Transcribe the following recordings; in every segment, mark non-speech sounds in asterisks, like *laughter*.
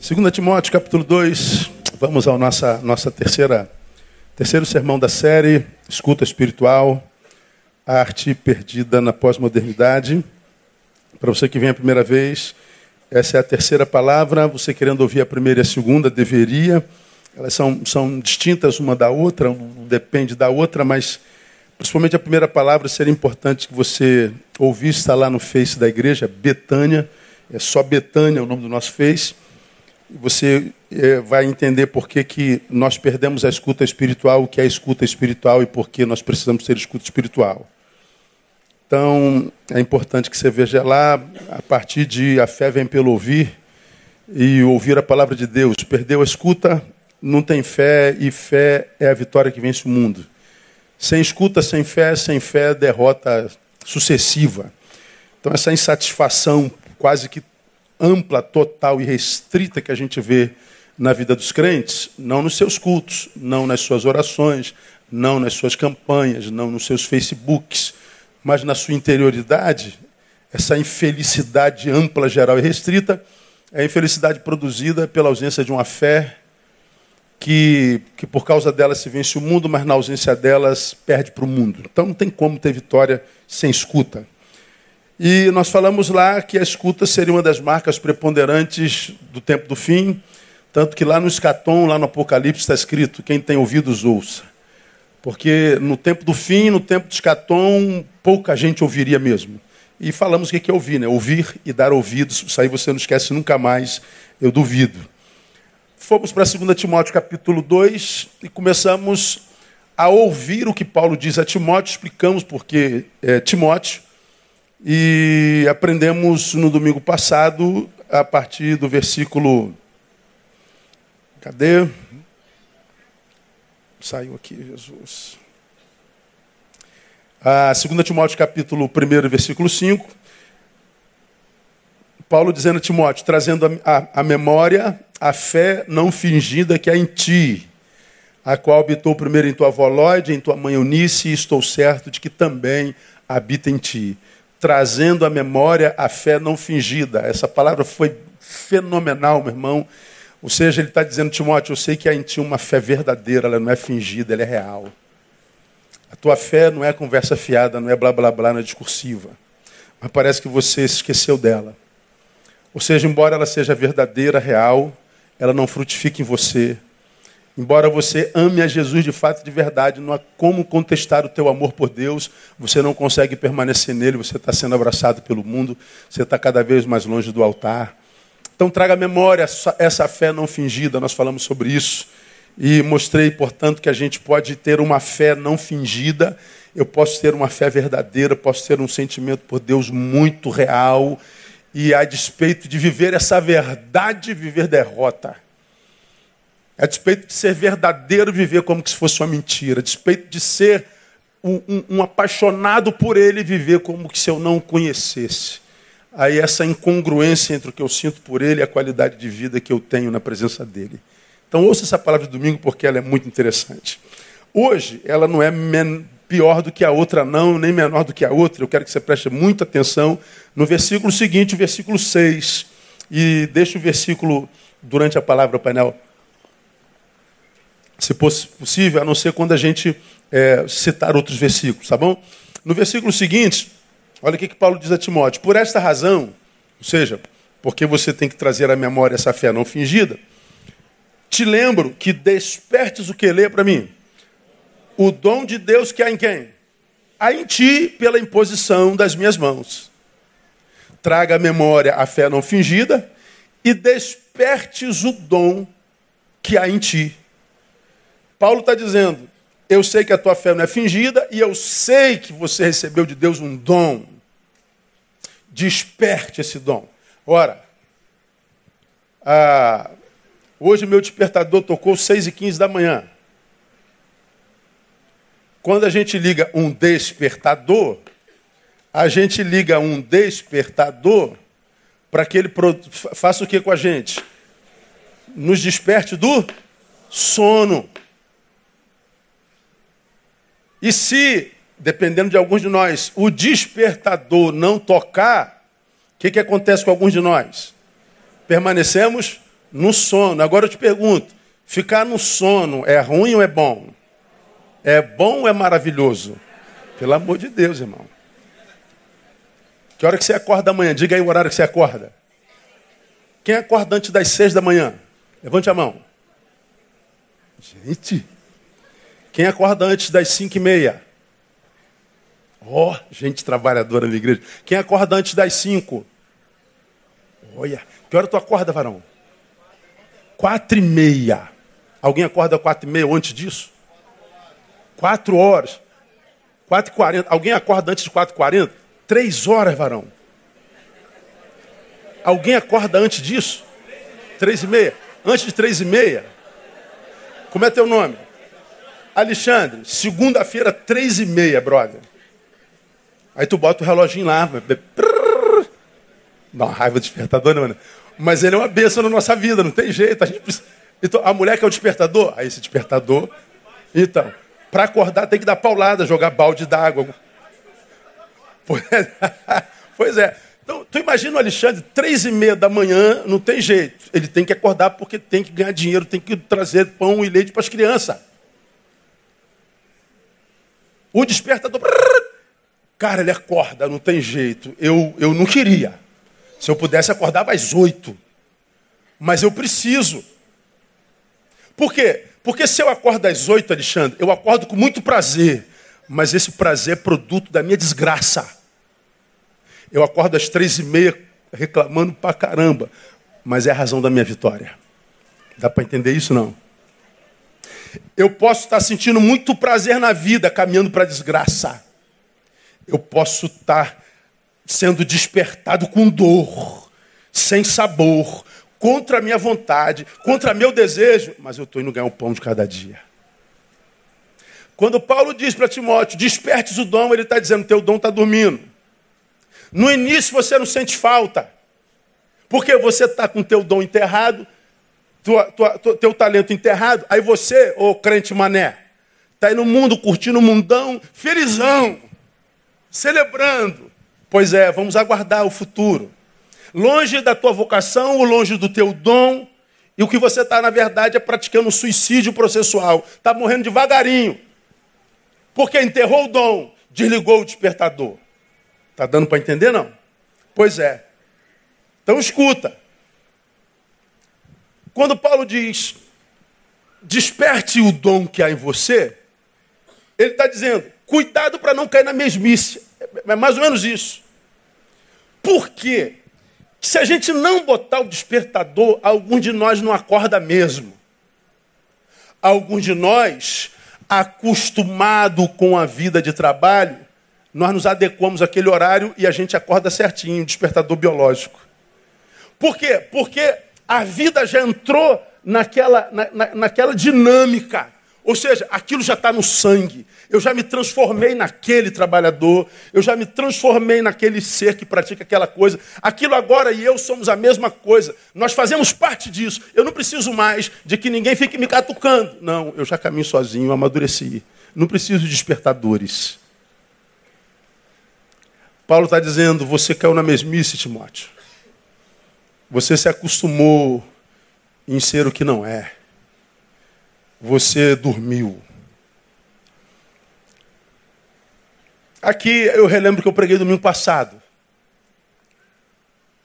2 Timóteo, capítulo 2, vamos ao nossa, nossa terceira, terceiro sermão da série, Escuta Espiritual, arte perdida na pós-modernidade. Para você que vem a primeira vez, essa é a terceira palavra, você querendo ouvir a primeira e a segunda, deveria. Elas são, são distintas uma da outra, depende da outra, mas principalmente a primeira palavra seria importante que você ouvisse, está lá no Face da igreja, Betânia, é só Betânia o nome do nosso Face você é, vai entender por que, que nós perdemos a escuta espiritual, o que é escuta espiritual e por que nós precisamos ter escuta espiritual. Então, é importante que você veja lá, a partir de a fé vem pelo ouvir e ouvir a palavra de Deus. Perdeu a escuta, não tem fé e fé é a vitória que vence o mundo. Sem escuta, sem fé, sem fé, derrota sucessiva. Então, essa insatisfação quase que ampla, total e restrita que a gente vê na vida dos crentes, não nos seus cultos, não nas suas orações, não nas suas campanhas, não nos seus Facebooks, mas na sua interioridade, essa infelicidade ampla, geral e restrita é a infelicidade produzida pela ausência de uma fé que, que por causa dela se vence o mundo, mas na ausência delas perde para o mundo. Então não tem como ter vitória sem escuta. E nós falamos lá que a escuta seria uma das marcas preponderantes do tempo do fim, tanto que lá no escatom, lá no Apocalipse, está escrito: quem tem ouvidos, ouça. Porque no tempo do fim, no tempo do escatom, pouca gente ouviria mesmo. E falamos o que é ouvir, né? Ouvir e dar ouvidos. Isso aí você não esquece nunca mais, eu duvido. Fomos para 2 Timóteo capítulo 2 e começamos a ouvir o que Paulo diz a Timóteo, explicamos porque é, Timóteo e aprendemos no domingo passado, a partir do versículo. Cadê? Saiu aqui, Jesus. A 2 Timóteo, capítulo 1, versículo 5. Paulo dizendo a Timóteo, trazendo a memória a fé não fingida que há em ti, a qual habitou primeiro em tua avó Lóide, em tua mãe Eunice, e estou certo de que também habita em ti trazendo à memória a fé não fingida. Essa palavra foi fenomenal, meu irmão. Ou seja, ele está dizendo, Timóteo, eu sei que há em ti uma fé verdadeira, ela não é fingida, ela é real. A tua fé não é conversa fiada, não é blá blá blá, não é discursiva. Mas parece que você se esqueceu dela. Ou seja, embora ela seja verdadeira, real, ela não frutifica em você, Embora você ame a Jesus de fato e de verdade, não há como contestar o teu amor por Deus, você não consegue permanecer nele, você está sendo abraçado pelo mundo, você está cada vez mais longe do altar. Então traga à memória essa fé não fingida, nós falamos sobre isso. E mostrei, portanto, que a gente pode ter uma fé não fingida, eu posso ter uma fé verdadeira, posso ter um sentimento por Deus muito real, e a despeito de viver essa verdade, viver derrota. A despeito de ser verdadeiro, viver como se fosse uma mentira. A despeito de ser um, um, um apaixonado por ele, viver como se eu não o conhecesse. Aí essa incongruência entre o que eu sinto por ele e a qualidade de vida que eu tenho na presença dele. Então ouça essa palavra de domingo porque ela é muito interessante. Hoje ela não é pior do que a outra não, nem menor do que a outra. Eu quero que você preste muita atenção no versículo seguinte, o versículo 6. E deixe o versículo durante a palavra painel se possível, a não ser quando a gente é, citar outros versículos, tá bom? No versículo seguinte, olha o que, que Paulo diz a Timóteo: Por esta razão, ou seja, porque você tem que trazer à memória essa fé não fingida, te lembro que despertes o que lê para mim. O dom de Deus que há em quem? Há em ti pela imposição das minhas mãos. Traga à memória a fé não fingida e despertes o dom que há em ti Paulo está dizendo: eu sei que a tua fé não é fingida e eu sei que você recebeu de Deus um dom. Desperte esse dom. Ora, hoje meu despertador tocou 6 e 15 da manhã. Quando a gente liga um despertador, a gente liga um despertador para que ele faça o que com a gente? Nos desperte do sono. E se, dependendo de alguns de nós, o despertador não tocar, o que, que acontece com alguns de nós? Permanecemos No sono. Agora eu te pergunto: ficar no sono é ruim ou é bom? É bom ou é maravilhoso? Pelo amor de Deus, irmão. Que hora que você acorda amanhã? Diga aí o horário que você acorda. Quem acorda antes das seis da manhã? Levante a mão. Gente. Quem acorda antes das cinco e meia? Ó, oh, gente trabalhadora na igreja. Quem acorda antes das cinco? Olha, que hora tu acorda, varão? Quatro e meia. Alguém acorda quatro e meia antes disso? Quatro horas. Quatro e quarenta. Alguém acorda antes de quatro e quarenta? Três horas, varão. Alguém acorda antes disso? Três e meia. Antes de três e meia. Como é teu nome? Alexandre. Segunda-feira, três e meia, brother. Aí tu bota o reloginho lá. Dá uma raiva despertador, né, mano? Mas ele é uma bênção na nossa vida, não tem jeito. A, precisa... então, a mulher que é o despertador, aí esse despertador. Então, para acordar tem que dar paulada, jogar balde d'água. *laughs* Pois é. Então, tu imagina o Alexandre, três e meia da manhã, não tem jeito. Ele tem que acordar porque tem que ganhar dinheiro, tem que trazer pão e leite para as crianças. O despertador. Cara, ele acorda, não tem jeito. Eu, eu não queria. Se eu pudesse, acordava às oito. Mas eu preciso. Por quê? Porque se eu acordo às oito, Alexandre, eu acordo com muito prazer. Mas esse prazer é produto da minha desgraça. Eu acordo às três e meia reclamando pra caramba. Mas é a razão da minha vitória. Dá para entender isso não? Eu posso estar sentindo muito prazer na vida, caminhando para a desgraça eu posso estar sendo despertado com dor, sem sabor, contra a minha vontade, contra meu desejo, mas eu estou indo ganhar o pão de cada dia. Quando Paulo diz para Timóteo, despertes o dom, ele está dizendo, teu dom está dormindo. No início você não sente falta, porque você está com teu dom enterrado, tua, tua, tua, teu talento enterrado, aí você, ô crente mané, está aí no mundo curtindo o mundão, felizão celebrando. Pois é, vamos aguardar o futuro. Longe da tua vocação longe do teu dom, e o que você está, na verdade, é praticando suicídio processual. Está morrendo devagarinho. Porque enterrou o dom, desligou o despertador. Está dando para entender, não? Pois é. Então escuta. Quando Paulo diz, desperte o dom que há em você, ele está dizendo, Cuidado para não cair na mesmice. É mais ou menos isso. Por quê? Se a gente não botar o despertador, algum de nós não acorda mesmo. Alguns de nós, acostumado com a vida de trabalho, nós nos adequamos àquele horário e a gente acorda certinho, despertador biológico. Por quê? Porque a vida já entrou naquela, na, na, naquela dinâmica. Ou seja, aquilo já está no sangue. Eu já me transformei naquele trabalhador, eu já me transformei naquele ser que pratica aquela coisa. Aquilo agora e eu somos a mesma coisa. Nós fazemos parte disso. Eu não preciso mais de que ninguém fique me catucando. Não, eu já caminho sozinho, amadureci. Não preciso de despertadores. Paulo está dizendo: você caiu na mesmice, Timóteo. Você se acostumou em ser o que não é. Você dormiu. Aqui eu relembro que eu preguei domingo passado.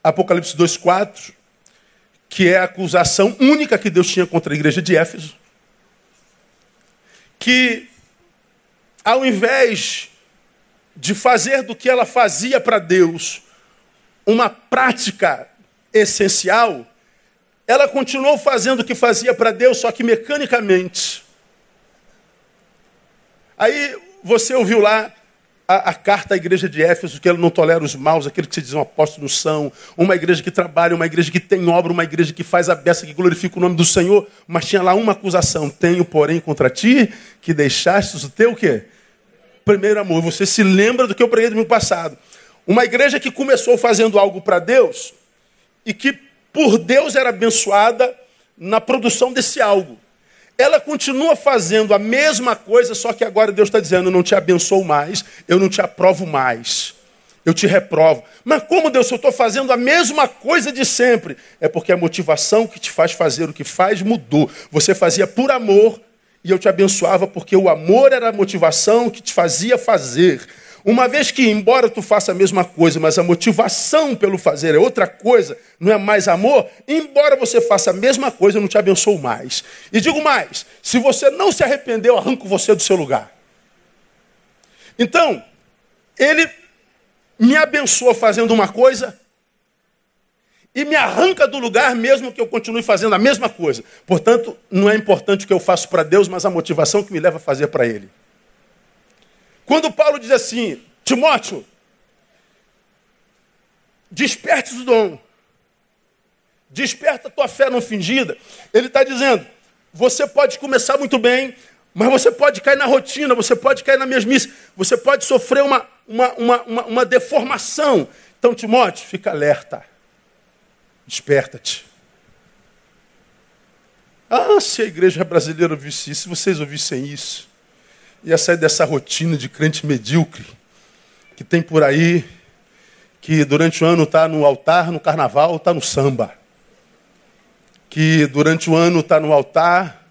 Apocalipse 2,4, que é a acusação única que Deus tinha contra a igreja de Éfeso. Que, ao invés de fazer do que ela fazia para Deus uma prática essencial, ela continuou fazendo o que fazia para Deus, só que mecanicamente. Aí você ouviu lá a, a, carta à igreja de Éfeso, que ela não tolera os maus, aqueles que se dizem apóstolos são, uma igreja que trabalha, uma igreja que tem obra, uma igreja que faz a beça, que glorifica o nome do Senhor, mas tinha lá uma acusação, tenho, porém, contra ti, que deixaste o teu quê? Primeiro amor. Você se lembra do que eu preguei no passado. Uma igreja que começou fazendo algo para Deus e que por Deus era abençoada na produção desse algo ela continua fazendo a mesma coisa, só que agora Deus está dizendo: eu não te abençoo mais, eu não te aprovo mais. Eu te reprovo. Mas como Deus, eu estou fazendo a mesma coisa de sempre? É porque a motivação que te faz fazer o que faz mudou. Você fazia por amor e eu te abençoava porque o amor era a motivação que te fazia fazer. Uma vez que, embora tu faça a mesma coisa, mas a motivação pelo fazer é outra coisa, não é mais amor, embora você faça a mesma coisa, eu não te abençoo mais. E digo mais: se você não se arrependeu, arranco você do seu lugar. Então, ele me abençoa fazendo uma coisa e me arranca do lugar mesmo que eu continue fazendo a mesma coisa. Portanto, não é importante o que eu faço para Deus, mas a motivação que me leva a fazer para Ele. Quando Paulo diz assim, Timóteo, desperte o dom, desperta a tua fé não fingida, ele está dizendo, você pode começar muito bem, mas você pode cair na rotina, você pode cair na mesmice, você pode sofrer uma, uma, uma, uma, uma deformação. Então, Timóteo, fica alerta. Desperta-te. Ah, se a igreja brasileira ouvisse isso, se vocês ouvissem isso, ia sair dessa rotina de crente medíocre que tem por aí, que durante o ano está no altar, no carnaval, está no samba. Que durante o ano está no altar,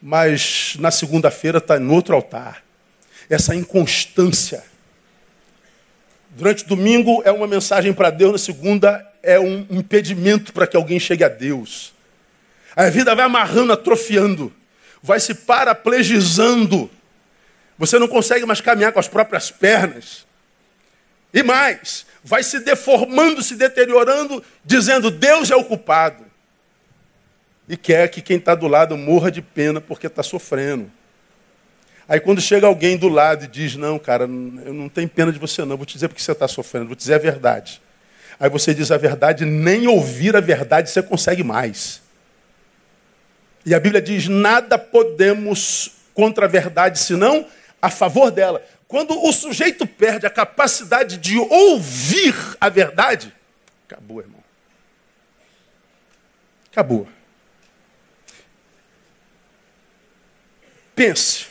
mas na segunda-feira está no outro altar. Essa inconstância. Durante o domingo é uma mensagem para Deus, na segunda é um impedimento para que alguém chegue a Deus. A vida vai amarrando, atrofiando, vai se paraplegizando. Você não consegue mais caminhar com as próprias pernas. E mais, vai se deformando, se deteriorando, dizendo Deus é o culpado e quer que quem está do lado morra de pena porque está sofrendo. Aí quando chega alguém do lado e diz, não, cara, eu não tenho pena de você não, vou te dizer porque você está sofrendo, vou te dizer a verdade. Aí você diz a verdade, nem ouvir a verdade você consegue mais. E a Bíblia diz, nada podemos contra a verdade, senão a favor dela. Quando o sujeito perde a capacidade de ouvir a verdade, acabou, irmão. Acabou. Pense.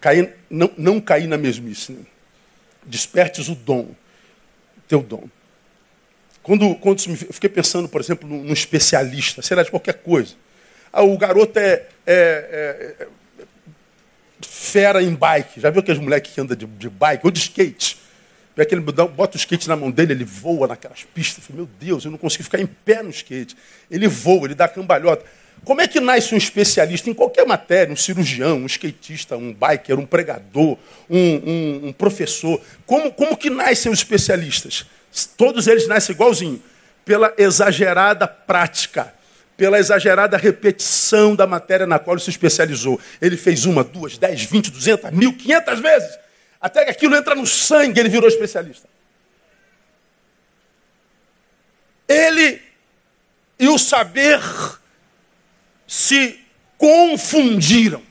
Cair, não, não cair na mesmice. Né? Despertes o dom, teu dom. Quando, quando eu fiquei pensando, por exemplo, num, especialista, sei lá, de qualquer coisa. Ah, o garoto é, é, é, fera em bike. Já viu aqueles moleques que andam de, de bike ou de skate? Aquele, bota o skate na mão dele, ele voa naquelas pistas. Meu Deus, eu não consigo ficar em pé no skate. Ele voa, ele dá cambalhota. Como é que nasce um especialista em qualquer matéria, um cirurgião, um skatista, um biker, um pregador, um, um, um professor? Como, como que nascem os especialistas? Todos eles nascem igualzinho, pela exagerada prática, pela exagerada repetição da matéria na qual ele se especializou. Ele fez uma, duas, dez, vinte, duzentas, mil, quinhentas vezes, até que aquilo entra no sangue, ele virou especialista. Ele e o saber se confundiram.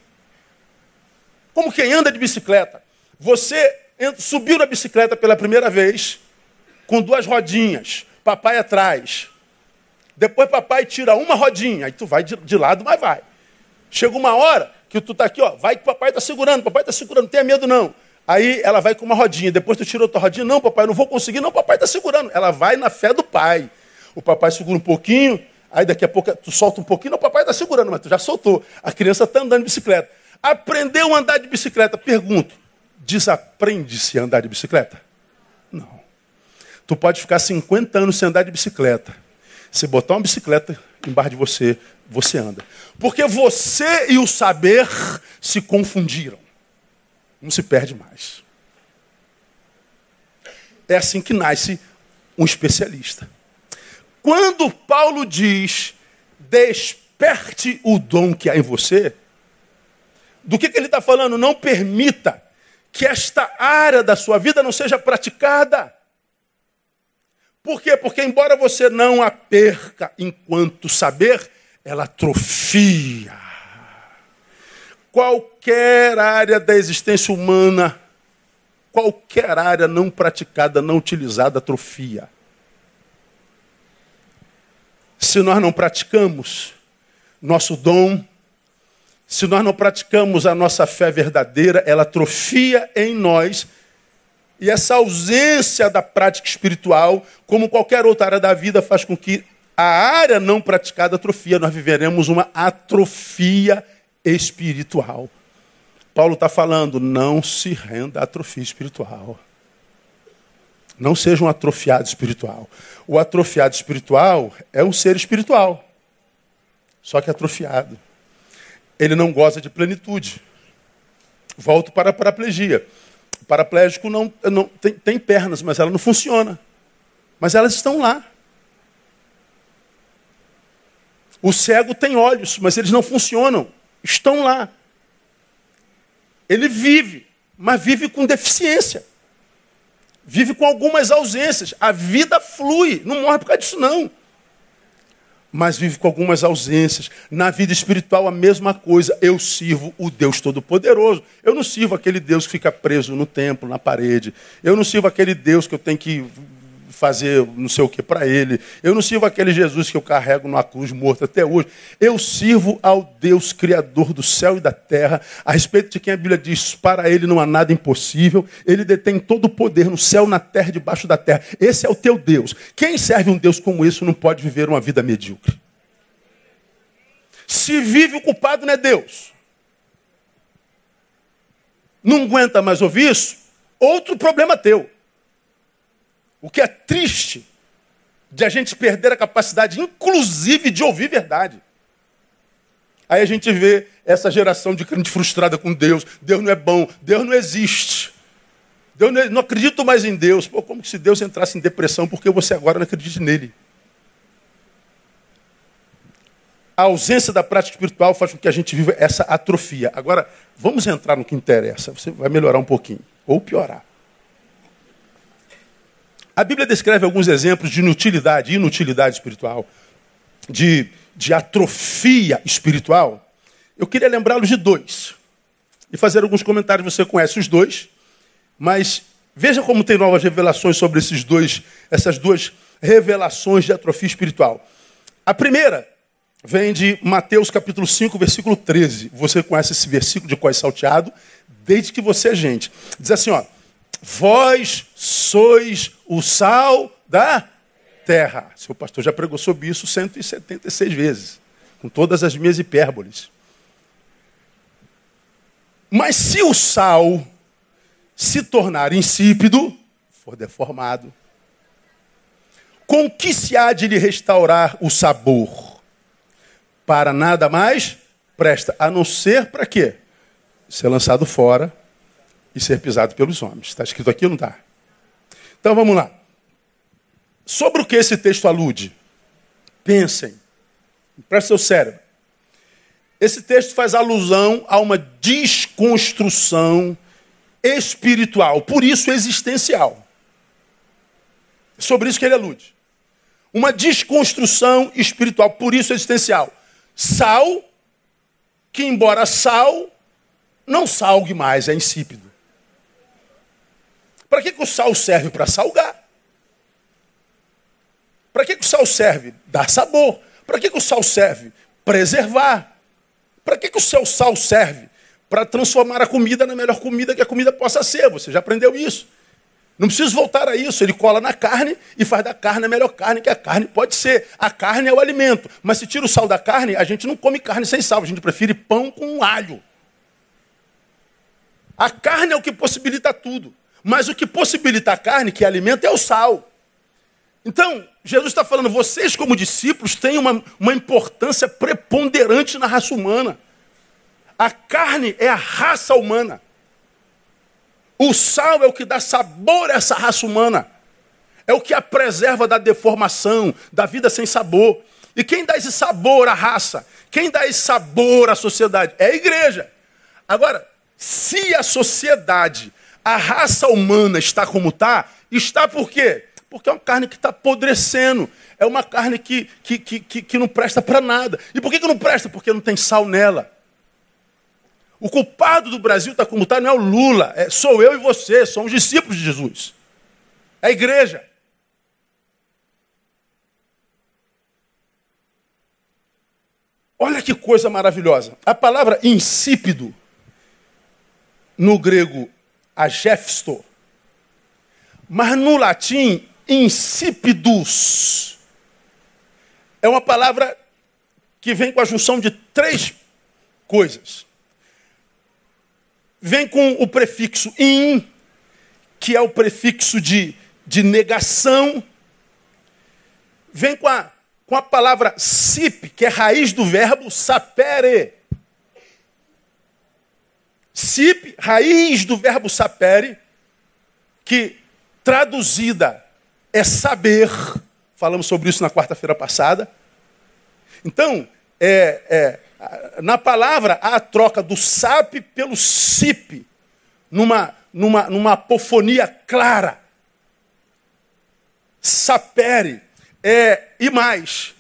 Como quem anda de bicicleta. Você subiu na bicicleta pela primeira vez, com duas rodinhas, papai atrás. Depois papai tira uma rodinha, aí tu vai de, de lado, mas vai. Chega uma hora que tu tá aqui, ó, vai que papai está segurando, papai está segurando, não tenha medo não. Aí ela vai com uma rodinha, depois tu tira outra rodinha, não, papai, não vou conseguir, não, papai está segurando. Ela vai na fé do pai. O papai segura um pouquinho, Aí daqui a pouco tu solta um pouquinho, o papai está segurando, mas tu já soltou. A criança está andando de bicicleta. Aprendeu a andar de bicicleta. Pergunto, desaprende-se a andar de bicicleta? Não. Tu pode ficar 50 anos sem andar de bicicleta. Se botar uma bicicleta embaixo de você, você anda. Porque você e o saber se confundiram. Não se perde mais. É assim que nasce um especialista. Quando Paulo diz, desperte o dom que há em você, do que, que ele está falando? Não permita que esta área da sua vida não seja praticada. Por quê? Porque, embora você não a perca enquanto saber, ela atrofia. Qualquer área da existência humana, qualquer área não praticada, não utilizada, atrofia. Se nós não praticamos nosso dom, se nós não praticamos a nossa fé verdadeira, ela atrofia em nós E essa ausência da prática espiritual, como qualquer outra área da vida, faz com que a área não praticada atrofia. Nós viveremos uma atrofia espiritual. Paulo está falando, não se renda à atrofia espiritual. Não seja um atrofiado espiritual. O atrofiado espiritual é um ser espiritual, só que atrofiado. Ele não goza de plenitude. Volto para a paraplegia. Paraplégico não, não tem, tem pernas, mas ela não funciona. Mas elas estão lá. O cego tem olhos, mas eles não funcionam. Estão lá. Ele vive, mas vive com deficiência. Vive com algumas ausências. A vida flui, não morre por causa disso, não. Mas vive com algumas ausências. Na vida espiritual, a mesma coisa. Eu sirvo o Deus Todo-Poderoso. Eu não sirvo aquele Deus que fica preso no templo, na parede. Eu não sirvo aquele Deus que eu tenho que fazer não sei o que para ele. Eu não sirvo aquele Jesus que eu carrego numa cruz morto até hoje. Eu sirvo ao Deus Criador do céu e da terra, a respeito de quem a Bíblia diz: para ele não há nada impossível, ele detém todo o poder no céu, na terra e debaixo da terra. Esse é o teu Deus. Quem serve um Deus como esse não pode viver uma vida medíocre. Se vive o culpado não é Deus. Não aguenta mais ouvir isso? Outro problema teu. O que é triste de a gente perder a capacidade, inclusive, de ouvir verdade. Aí a gente vê essa geração de crente frustrada com Deus. Deus não é bom, Deus não existe. Deus não, é, não acredito mais em Deus. Pô, como se Deus entrasse em depressão porque você agora não acredita nele? A ausência da prática espiritual faz com que a gente viva essa atrofia. Agora, vamos entrar no que interessa. Você vai melhorar um pouquinho, ou piorar. A Bíblia descreve alguns exemplos de inutilidade, inutilidade espiritual, de, de atrofia espiritual. Eu queria lembrá-los de dois e fazer alguns comentários. Você conhece os dois, mas veja como tem novas revelações sobre esses dois, essas duas revelações de atrofia espiritual. A primeira vem de Mateus capítulo 5, versículo 13. Você conhece esse versículo de qual é salteado desde que você é gente. Diz assim, ó: Vós sois o sal da terra. Seu pastor já pregou sobre isso 176 vezes, com todas as minhas hipérboles. Mas se o sal se tornar insípido, for deformado, com que se há de lhe restaurar o sabor? Para nada mais presta, a não ser para quê? Ser lançado fora e ser pisado pelos homens. Está escrito aqui ou não está? Então vamos lá. Sobre o que esse texto alude? Pensem. Presta seu cérebro. Esse texto faz alusão a uma desconstrução espiritual, por isso existencial. É sobre isso que ele alude. Uma desconstrução espiritual, por isso existencial. Sal, que embora sal, não salgue mais, é insípido. Para que, que o sal serve? Para salgar. Para que, que o sal serve? Dar sabor. Para que, que o sal serve? Preservar. Para que, que o seu sal serve? Para transformar a comida na melhor comida que a comida possa ser. Você já aprendeu isso. Não precisa voltar a isso. Ele cola na carne e faz da carne a melhor carne que a carne pode ser. A carne é o alimento. Mas se tira o sal da carne, a gente não come carne sem sal. A gente prefere pão com alho. A carne é o que possibilita tudo. Mas o que possibilita a carne, que alimenta, é o sal. Então, Jesus está falando, vocês como discípulos têm uma, uma importância preponderante na raça humana. A carne é a raça humana. O sal é o que dá sabor a essa raça humana. É o que a preserva da deformação, da vida sem sabor. E quem dá esse sabor à raça? Quem dá esse sabor à sociedade? É a igreja. Agora, se a sociedade a raça humana está como está, está por quê? Porque é uma carne que está apodrecendo. É uma carne que, que, que, que, não presta para nada. E por que, que não presta? Porque não tem sal nela. O culpado do Brasil está como está não é o Lula, é, sou eu e você, somos discípulos de Jesus. É a igreja. Olha que coisa maravilhosa. A palavra insípido, no grego agefsto, Mas no latim, insípidos é uma palavra que vem com a junção de três coisas. Vem com o prefixo in, que é o prefixo de, de negação. Vem com a, com a palavra sip, que é raiz do verbo sapere. Sip, raiz do verbo sapere, que traduzida é saber. Falamos sobre isso na quarta-feira passada. Então, é, é, na palavra há a troca do sap pelo sip, numa, numa, numa apofonia clara. Sapere. É, e mais,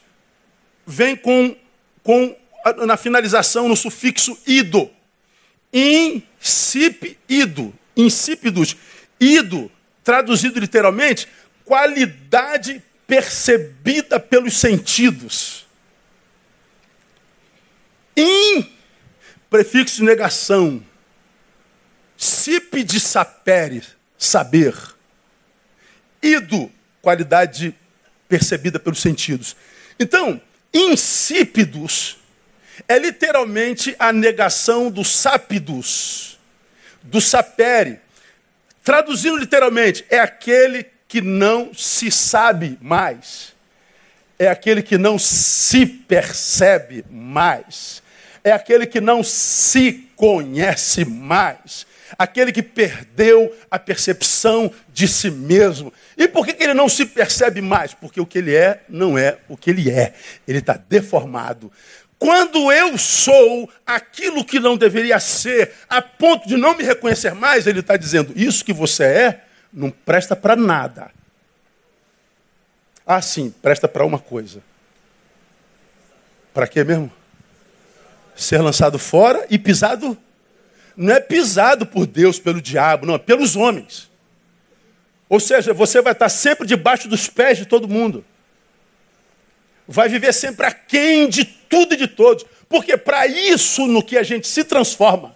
vem com, com na finalização no sufixo ido. Insípido. Insípidos. Ido, traduzido literalmente, qualidade percebida pelos sentidos. In, prefixo de negação. Sip de sapere, saber. Ido, qualidade percebida pelos sentidos. Então, insípidos é literalmente a negação do sápidos, do sapere. Traduzindo literalmente, é aquele que não se sabe mais. É aquele que não se percebe mais. É aquele que não se conhece mais. Aquele que perdeu a percepção de si mesmo. E por que, que ele não se percebe mais? Porque o que ele é não é o que ele é. Ele está deformado. Quando eu sou aquilo que não deveria ser, a ponto de não me reconhecer mais, ele está dizendo: Isso que você é não presta para nada. Ah, sim, presta para uma coisa. Para quê mesmo? Ser lançado fora e pisado. Não é pisado por Deus, pelo diabo, não, é pelos homens. Ou seja, você vai estar sempre debaixo dos pés de todo mundo. Vai viver sempre aquém de tudo e de todos. Porque para isso no que a gente se transforma,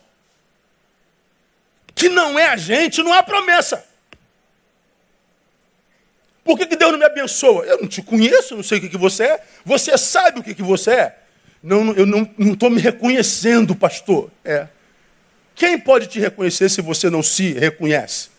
que não é a gente, não há promessa. Por que, que Deus não me abençoa? Eu não te conheço, não sei o que, que você é. Você sabe o que, que você é. Não, eu não estou me reconhecendo, pastor. É. Quem pode te reconhecer se você não se reconhece?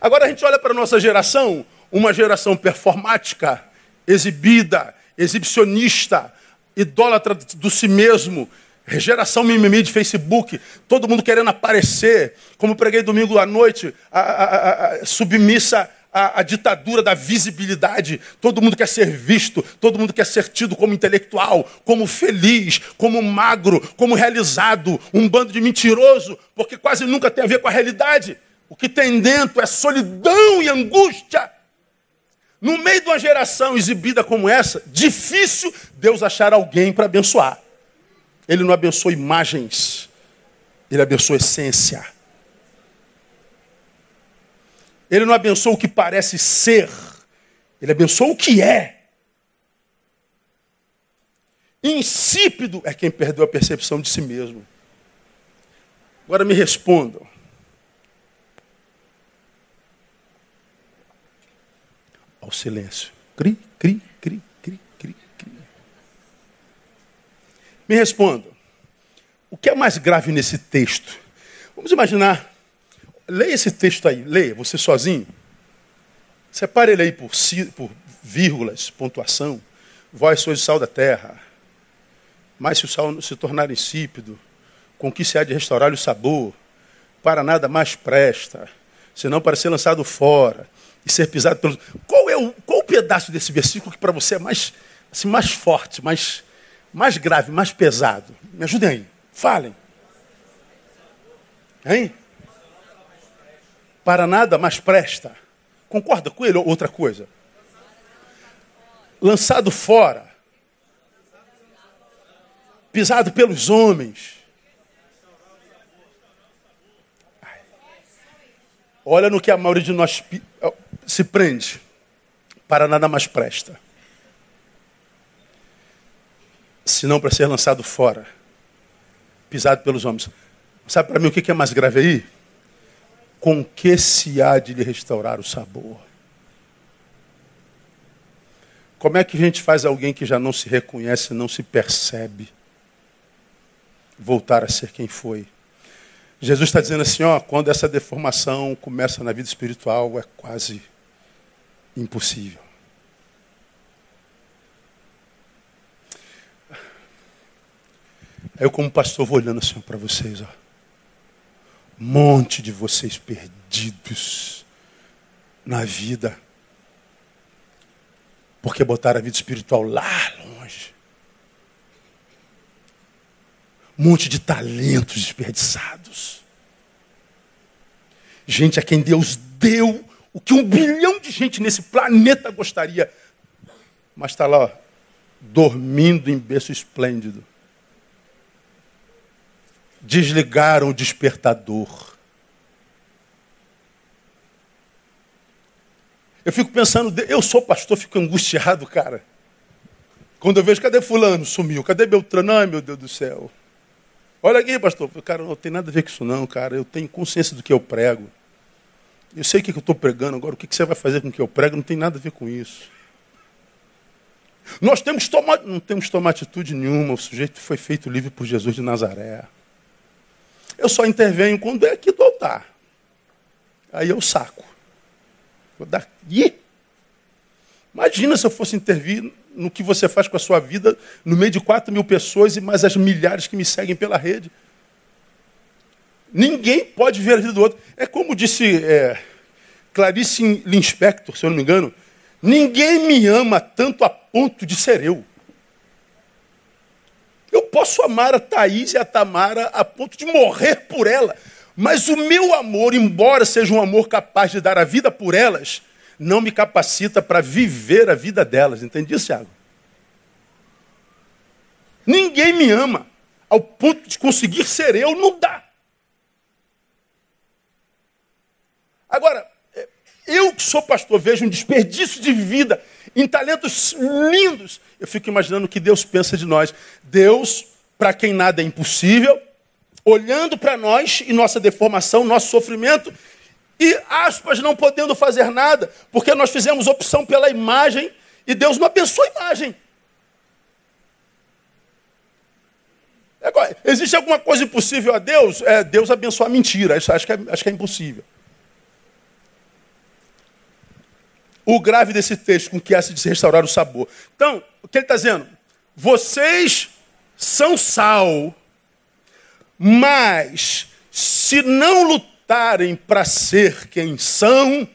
Agora a gente olha para a nossa geração, uma geração performática, exibida, exibicionista, idólatra do si mesmo, geração mimimi de Facebook, todo mundo querendo aparecer, como preguei domingo à noite, a, a, a, submissa a, a, ditadura da visibilidade. Todo mundo quer ser visto, todo mundo quer ser tido como intelectual, como feliz, como magro, como realizado. Um bando de mentiroso, porque quase nunca tem a ver com a realidade. O que tem dentro é solidão e angústia. No meio de uma geração exibida como essa, difícil Deus achar alguém para abençoar. Ele não abençoa imagens, ele abençoa essência. Ele não abençoa o que parece ser, ele abençoa o que é. Insípido é quem perdeu a percepção de si mesmo. Agora me respondam. Ao silêncio. Cri, cri, cri, cri, cri, cri. Me respondam. O que é mais grave nesse texto? Vamos imaginar Leia esse texto aí, leia, você sozinho. Separe ele aí por, por vírgulas, pontuação. Vós sois o sal da terra. Mas se o sal se tornar insípido, com que se há de restaurar o sabor? Para nada mais presta, senão para ser lançado fora e ser pisado pelos. Qual é o, qual o pedaço desse versículo que para você é mais, assim, mais forte, mais, mais grave, mais pesado? Me ajudem aí. Falem. Hein? para nada mais presta. Concorda com ele ou outra coisa? Lançado fora. Pisado pelos homens. Olha no que a maioria de nós se prende. Para nada mais presta. Senão para ser lançado fora. Pisado pelos homens. Sabe para mim o que é mais grave aí? com que se há de lhe restaurar o sabor? Como é que a gente faz alguém que já não se reconhece, não se percebe, voltar a ser quem foi? Jesus está dizendo assim, ó, quando essa deformação começa na vida espiritual, é quase impossível. Eu, como pastor, vou olhando assim para vocês, ó. Um monte de vocês perdidos na vida porque botaram a vida espiritual lá longe. Um monte de talentos desperdiçados. Gente a quem Deus deu o que um bilhão de gente nesse planeta gostaria. Mas está lá, ó, dormindo em berço esplêndido. Desligaram o despertador. Eu fico pensando, eu sou pastor, fico angustiado, cara. Quando eu vejo, cadê fulano? Sumiu. Cadê Beltrano? Ai, meu Deus do céu. Olha aqui, pastor. Cara, não tem nada a ver com isso não, cara. Eu tenho consciência do que eu prego. Eu sei o que eu estou pregando. Agora, o que você vai fazer com o que eu prego não tem nada a ver com isso. Nós temos tomar, não temos que tomar atitude nenhuma. O sujeito foi feito livre por Jesus de Nazaré. Eu só intervenho quando é aqui do altar. Aí eu saco. Daqui. Imagina se eu fosse intervir no que você faz com a sua vida, no meio de 4 mil pessoas e mais as milhares que me seguem pela rede. Ninguém pode ver a vida do outro. É como disse é, Clarice Linspector, se eu não me engano, ninguém me ama tanto a ponto de ser eu. Eu posso amar a Thaís e a Tamara a ponto de morrer por ela. Mas o meu amor, embora seja um amor capaz de dar a vida por elas, não me capacita para viver a vida delas. Entende isso, Thiago? Ninguém me ama ao ponto de conseguir ser eu, não dá. Agora, é, eu que sou pastor, vejo um desperdício de vida em talentos lindos. Eu fico imaginando o que Deus pensa de nós. Deus, para quem nada é impossível, olhando para nós e nossa deformação, nosso sofrimento, e aspas, não podendo fazer nada, porque nós fizemos opção pela imagem e Deus não abençoa a imagem. Agora, existe alguma coisa impossível a Deus? É, Deus abençoa a mentira. Isso acho que, é, acho que é impossível. O grave desse texto com que há se restaurar o sabor. Então, o que ele está dizendo? Vocês são sal mas, se não lutarem para ser quem são,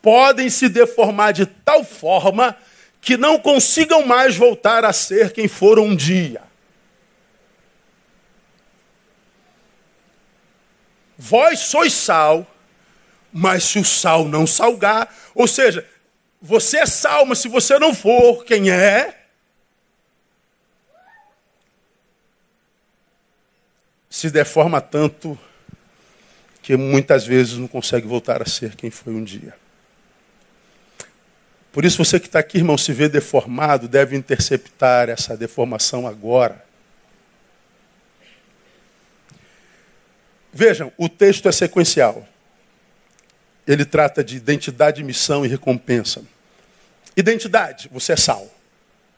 podem se deformar de tal forma que não consigam mais voltar a ser quem foram um dia. Vós sois sal, mas se o sal não salgar, ou seja, você é sal, mas se você não for quem é, se deforma tanto que muitas vezes não consegue voltar a ser quem foi um dia. Por isso, você que está aqui, irmão, se vê deformado, deve interceptar essa deformação agora. Vejam, o texto é sequencial. Ele trata de identidade, missão e recompensa. Identidade, você é sal.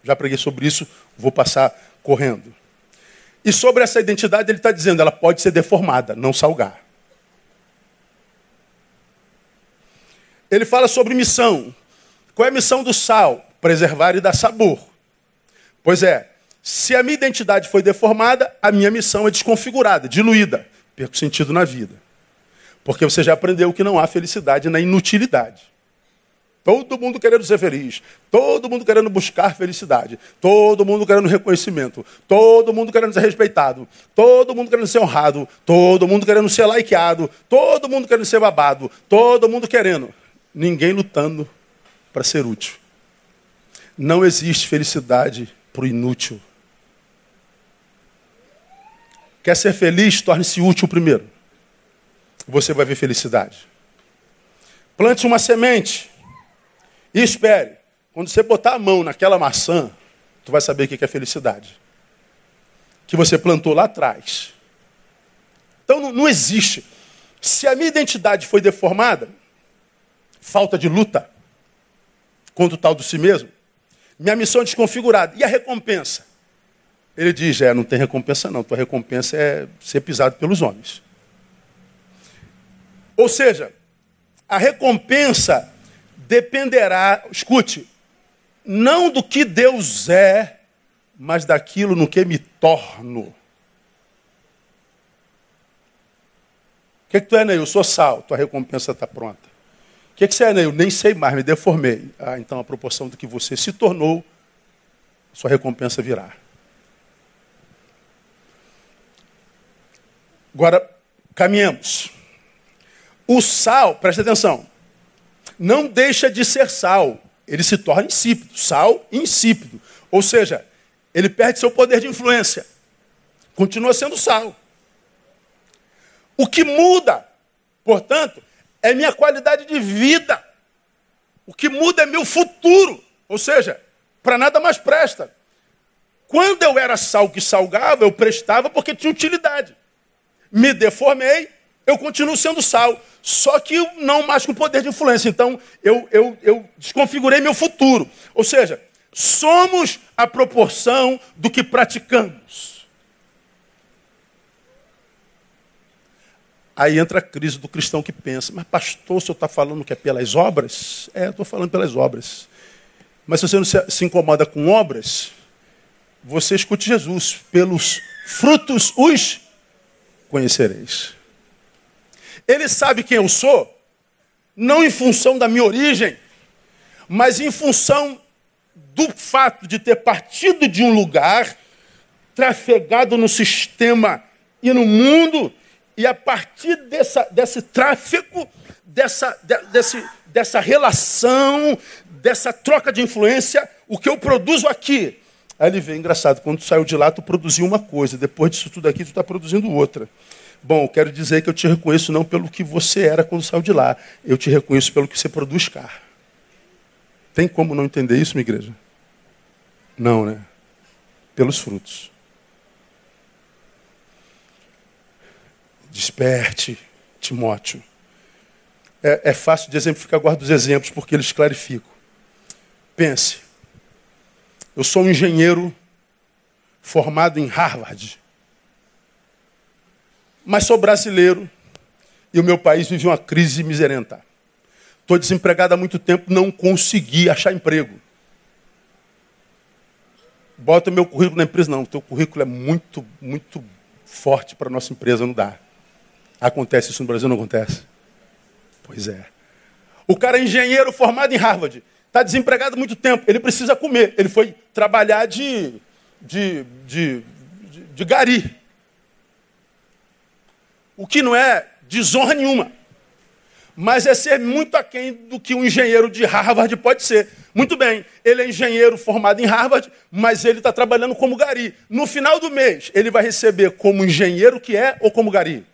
Já preguei sobre isso, vou passar correndo. E sobre essa identidade ele está dizendo, ela pode ser deformada, não salgar. Ele fala sobre missão. Qual é a missão do sal? Preservar e dar sabor. Pois é, se a minha identidade foi deformada, a minha missão é desconfigurada, diluída. Perco sentido na vida. Porque você já aprendeu que não há felicidade na inutilidade. Todo mundo querendo ser feliz. Todo mundo querendo buscar felicidade. Todo mundo querendo reconhecimento. Todo mundo querendo ser respeitado. Todo mundo querendo ser honrado. Todo mundo querendo ser likeado. Todo mundo querendo ser babado. Todo mundo querendo. Ninguém lutando para ser útil. Não existe felicidade para o inútil. Quer ser feliz? Torne-se útil primeiro. Você vai ver felicidade. Plante uma semente. E espere, quando você botar a mão naquela maçã, tu vai saber o que é felicidade. Que você plantou lá atrás. Então não, não existe. Se a minha identidade foi deformada, falta de luta contra o tal do si mesmo, minha missão é desconfigurada. E a recompensa? Ele diz: é, não tem recompensa não, tua recompensa é ser pisado pelos homens. Ou seja, a recompensa dependerá, escute, não do que Deus é, mas daquilo no que me torno. O que, que tu é, Neil? Eu sou sal, tua recompensa está pronta. O que, que você é, Neil? Nem sei mais, me deformei. Ah, então a proporção do que você se tornou, sua recompensa virá. Agora, caminhamos. O sal, preste atenção, não deixa de ser sal. Ele se torna insípido. Sal insípido. Ou seja, ele perde seu poder de influência. Continua sendo sal. O que muda, portanto, é minha qualidade de vida. O que muda é meu futuro. Ou seja, para nada mais presta. Quando eu era sal que salgava, eu prestava porque tinha utilidade. Me deformei, eu continuo sendo sal. Só que não mais com poder de influência. Então, eu, eu, eu desconfigurei meu futuro. Ou seja, somos a proporção do que praticamos. Aí entra a crise do cristão que pensa, mas pastor, o senhor está falando que é pelas obras? É, estou falando pelas obras. Mas se você não se, incomoda com obras, você escute Jesus, pelos frutos os conhecereis. Ele sabe quem eu sou, não em função da minha origem, mas em função do fato de ter partido de um lugar, trafegado no sistema e no mundo, e a partir dessa, desse tráfego, dessa, de, desse, dessa relação, dessa troca de influência, o que eu produzo aqui. Aí ele vê, engraçado, quando tu saiu de lá, tu produziu uma coisa, depois disso tudo aqui, tu está produzindo outra. Bom, quero dizer que eu te reconheço não pelo que você era quando saiu de lá, eu te reconheço pelo que você produz cá. Tem como não entender isso, minha igreja? Não, né? Pelos frutos. Desperte, Timóteo. É, é fácil de exemplificar, guarda os exemplos, porque eles clarificam. Pense. Eu sou um engenheiro formado em Harvard mas sou brasileiro e o meu país vive uma crise miserenta. Estou desempregado há muito tempo, não consegui achar emprego. Bota meu currículo na empresa, não. O teu currículo é muito, muito forte para nossa empresa, não dá. Acontece isso no Brasil, não acontece? Pois é. O cara é engenheiro formado em Harvard, está desempregado há muito tempo, ele precisa comer. Ele foi trabalhar de, de, de, de, de gari. O que não é desonra nenhuma. Mas é ser muito aquém do que um engenheiro de Harvard pode ser. Muito bem, ele é engenheiro formado em Harvard, mas ele está trabalhando como gari. No final do mês, ele vai receber como engenheiro que é ou como gari?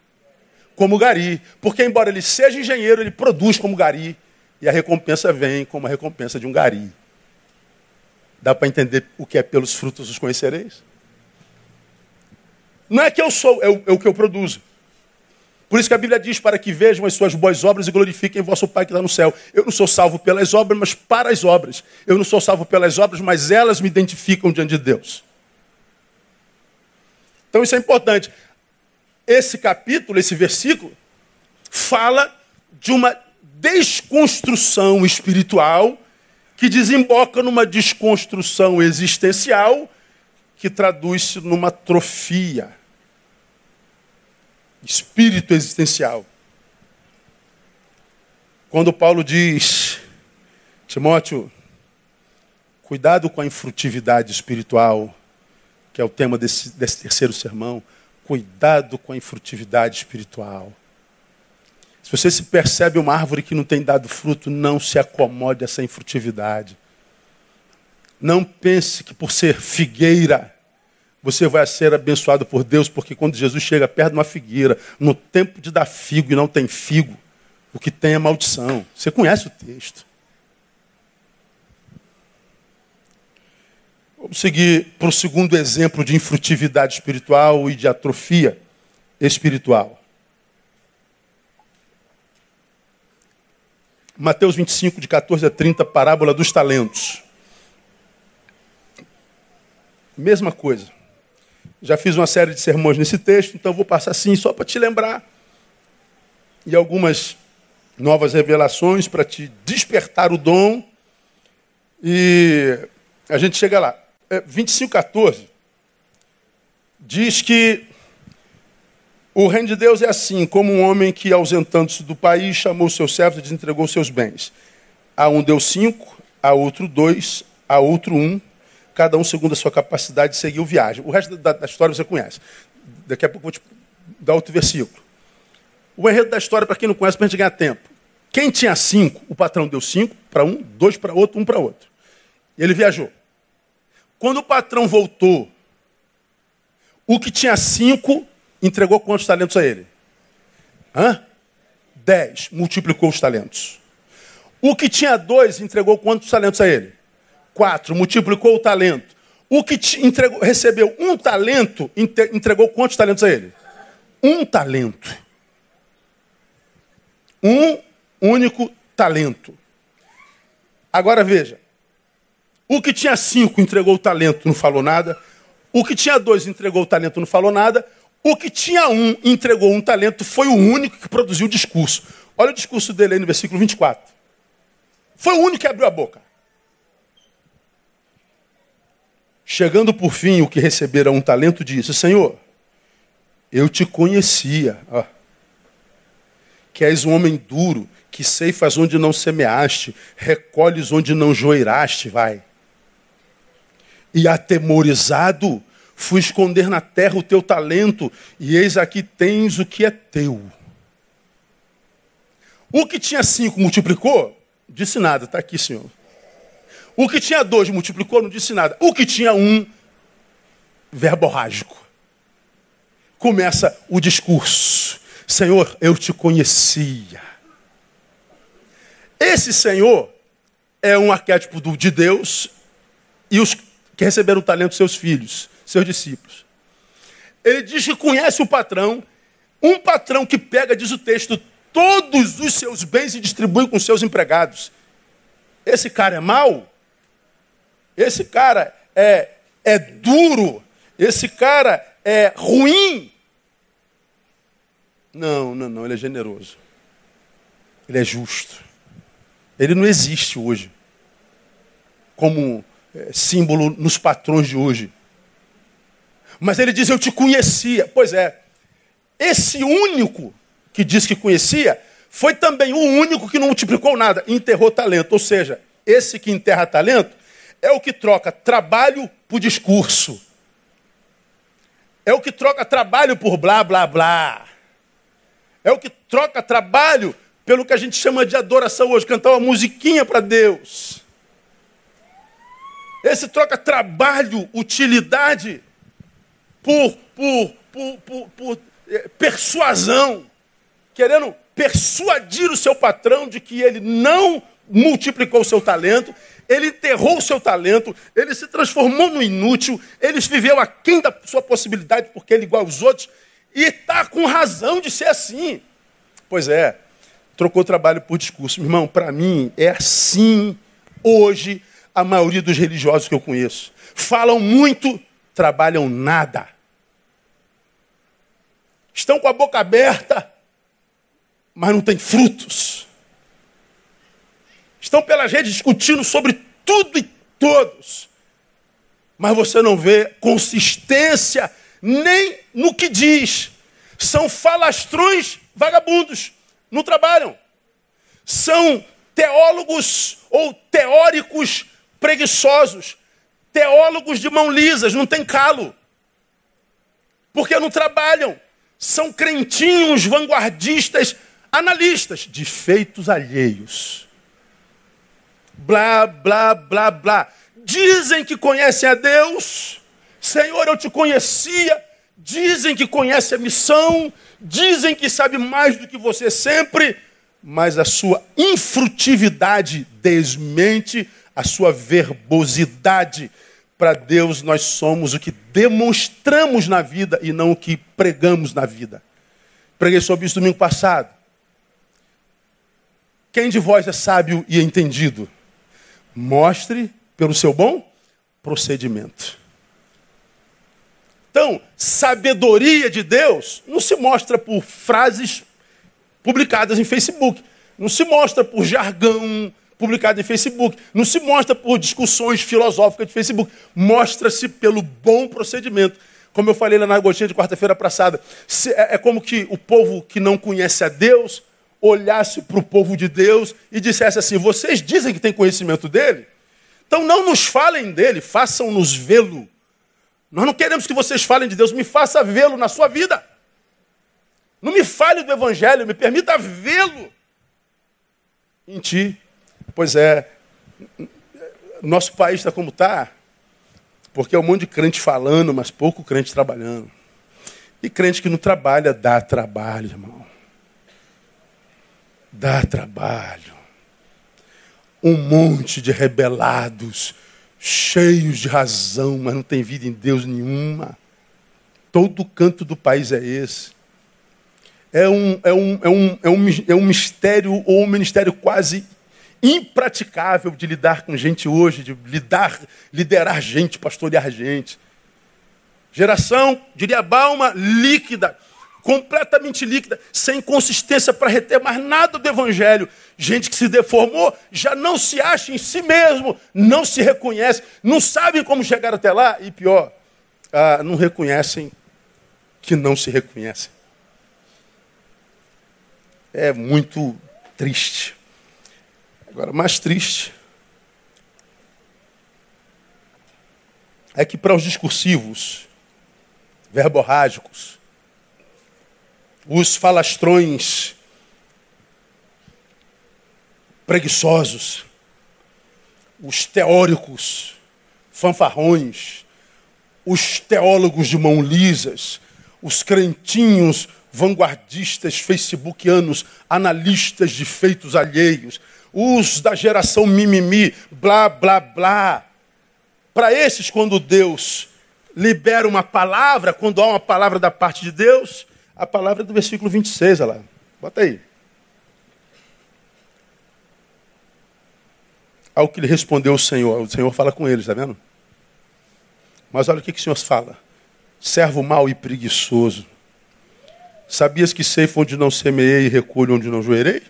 Como gari. Porque, embora ele seja engenheiro, ele produz como gari. E a recompensa vem como a recompensa de um gari. Dá para entender o que é pelos frutos os conhecereis? Não é que eu sou, é o, é o que eu produzo. Por isso que a Bíblia diz para que vejam as suas boas obras e glorifiquem vosso Pai que está no céu. Eu não sou salvo pelas obras, mas para as obras. Eu não sou salvo pelas obras, mas elas me identificam diante de Deus. Então isso é importante. Esse capítulo, esse versículo, fala de uma desconstrução espiritual que desemboca numa desconstrução existencial que traduz-se numa atrofia espírito existencial. Quando Paulo diz, Timóteo, cuidado com a infrutividade espiritual, que é o tema desse, desse terceiro sermão, cuidado com a infrutividade espiritual. Se você se percebe uma árvore que não tem dado fruto, não se acomode a essa infrutividade. Não pense que por ser figueira, você vai ser abençoado por Deus, porque quando Jesus chega perto de uma figueira, no tempo de dar figo e não tem figo, o que tem é maldição. Você conhece o texto. Vamos seguir para o segundo exemplo de infrutividade espiritual e de atrofia espiritual. Mateus 25, de 14 a 30, parábola dos talentos. Mesma coisa. Já fiz uma série de sermões nesse texto, então vou passar assim só para te lembrar. E algumas novas revelações para te despertar o dom. E a gente chega lá. 25, é, 14 diz que o reino de Deus é assim, como um homem que, ausentando-se do país, chamou seus servos e desentregou seus bens. A um deu cinco, a outro dois, a outro um, cada um segundo a sua capacidade seguiu viagem. O resto da, da história você conhece. Daqui a pouco eu vou te dar outro versículo. O enredo da história, para quem não conhece, para a gente ganhar tempo. Quem tinha cinco, o patrão deu cinco para um, dois para outro, um para outro. Ele viajou. Quando o patrão voltou, o que tinha cinco entregou quantos talentos a ele? Hã? Dez. Multiplicou os talentos. O que tinha dois entregou quantos talentos a ele? Quatro. Multiplicou o talento. O que entregou, recebeu um talento entregou quantos talentos a ele? Um talento. Um único talento. Agora veja. O que tinha cinco entregou o talento, não falou nada. O que tinha dois entregou o talento, não falou nada. O que tinha um entregou um talento foi o único que produziu o discurso. Olha o discurso dele aí no versículo 24. Foi o único que abriu a boca. Chegando por fim, o que recebera um talento disse: Senhor, eu te conhecia, ó, que és um homem duro, que ceifas onde não semeaste, recolhes onde não joiraste, vai. E atemorizado, Fui esconder na terra o teu talento, e eis aqui tens o que é teu. O que tinha cinco multiplicou? Disse nada, está aqui, Senhor. O que tinha dois multiplicou, não disse nada. O que tinha um, verborrágico. Começa o discurso. Senhor, eu te conhecia. Esse Senhor é um arquétipo de Deus e os que receberam o talento seus filhos seus discípulos. Ele diz que conhece o patrão, um patrão que pega, diz o texto, todos os seus bens e distribui com seus empregados. Esse cara é mau? Esse cara é, é duro? Esse cara é ruim? Não, não, não, ele é generoso. Ele é justo. Ele não existe hoje como é, símbolo nos patrões de hoje. Mas ele diz: Eu te conhecia. Pois é, esse único que diz que conhecia foi também o único que não multiplicou nada, enterrou talento. Ou seja, esse que enterra talento é o que troca trabalho por discurso. É o que troca trabalho por blá, blá, blá. É o que troca trabalho pelo que a gente chama de adoração hoje, cantar uma musiquinha para Deus. Esse troca trabalho, utilidade, por, por, por, por, por é, persuasão, querendo persuadir o seu patrão de que ele não multiplicou o seu talento, ele enterrou o seu talento, ele se transformou no inútil, ele viveu aquém da sua possibilidade, porque ele é igual aos outros, e está com razão de ser assim. Pois é, trocou trabalho por discurso. Meu irmão, para mim é assim hoje a maioria dos religiosos que eu conheço. Falam muito, trabalham nada. Estão com a boca aberta, mas não têm frutos. Estão pelas redes discutindo sobre tudo e todos. Mas você não vê consistência nem no que diz. São falastrões vagabundos, não trabalham. São teólogos ou teóricos preguiçosos, Teólogos de mão lisas, não tem calo. Porque não trabalham. São crentinhos, vanguardistas, analistas de feitos alheios. Blá, blá, blá, blá. Dizem que conhecem a Deus. Senhor, eu te conhecia. Dizem que conhece a missão. Dizem que sabe mais do que você sempre. Mas a sua infrutividade desmente a sua verbosidade. Para Deus, nós somos o que demonstramos na vida e não o que pregamos na vida. Preguei sobre isso domingo passado. Quem de vós é sábio e entendido? Mostre pelo seu bom procedimento. Então, sabedoria de Deus não se mostra por frases publicadas em Facebook, não se mostra por jargão publicado em Facebook, não se mostra por discussões filosóficas de Facebook, mostra-se pelo bom procedimento. Como eu falei lá na gotinha de quarta-feira passada, é, é como que o povo que não conhece a Deus olhasse para o povo de Deus e dissesse assim: vocês dizem que têm conhecimento dele? Então não nos falem dele, façam-nos vê-lo. Nós não queremos que vocês falem de Deus, me faça vê-lo na sua vida. Não me fale do Evangelho, me permita vê-lo em ti. Pois é, nosso país está como está, porque é um monte de crente falando, mas pouco crente trabalhando. E crente que não trabalha dá trabalho, irmão. Dá trabalho. Um monte de rebelados, cheios de razão, mas não tem vida em Deus nenhuma. Todo canto do país é esse. É um, é um, é um, é um, é um mistério ou um ministério quase impraticável de lidar com gente hoje, de lidar, liderar gente, pastorear gente. Geração, diria Balma, líquida, completamente líquida, sem consistência para reter mais nada do Evangelho. Gente que se deformou, já não se acha em si mesmo, não se reconhece, não sabem como chegar até lá e pior, ah, não reconhecem que não se reconhecem. É muito triste. Agora, mais triste é que para os discursivos, verborrágicos, os falastrões preguiçosos, os teóricos fanfarrões, os teólogos de mão lisas, os crentinhos vanguardistas facebookianos, analistas de feitos alheios, os da geração mimimi, blá, blá, blá. Para esses, quando Deus libera uma palavra, quando há uma palavra da parte de Deus, a palavra do versículo 26, olha lá. Bota aí. Ao que lhe respondeu o Senhor. O Senhor fala com eles, está vendo? Mas olha o que, que o Senhor fala. Servo mau e preguiçoso. Sabias que sei onde não semeei e recolho onde não joerei?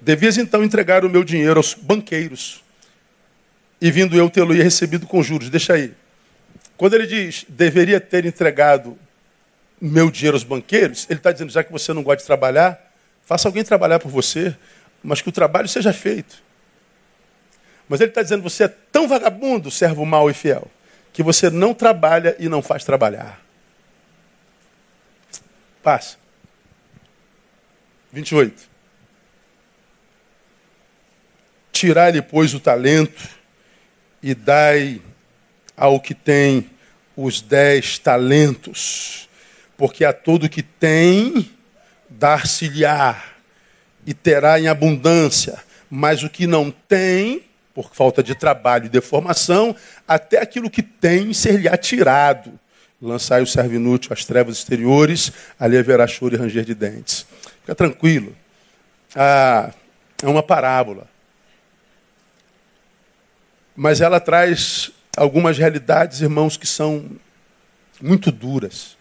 Devias então entregar o meu dinheiro aos banqueiros. E vindo eu tê-lo-ia recebido com juros. Deixa aí. Quando ele diz, deveria ter entregado meu dinheiro aos banqueiros, ele está dizendo, já que você não gosta de trabalhar, faça alguém trabalhar por você, mas que o trabalho seja feito. Mas ele está dizendo, você é tão vagabundo, servo mau e fiel, que você não trabalha e não faz trabalhar. Passa. 28. Tirai-lhe, pois, o talento e dai ao que tem os dez talentos, porque a todo que tem, dar-se-lhe-á, e terá em abundância, mas o que não tem, por falta de trabalho e deformação, até aquilo que tem ser-lhe-á tirado. Lançai o servo inútil às trevas exteriores, ali haverá choro e ranger de dentes. Fica tranquilo. Ah, é uma parábola mas ela traz algumas realidades, irmãos, que são muito duras.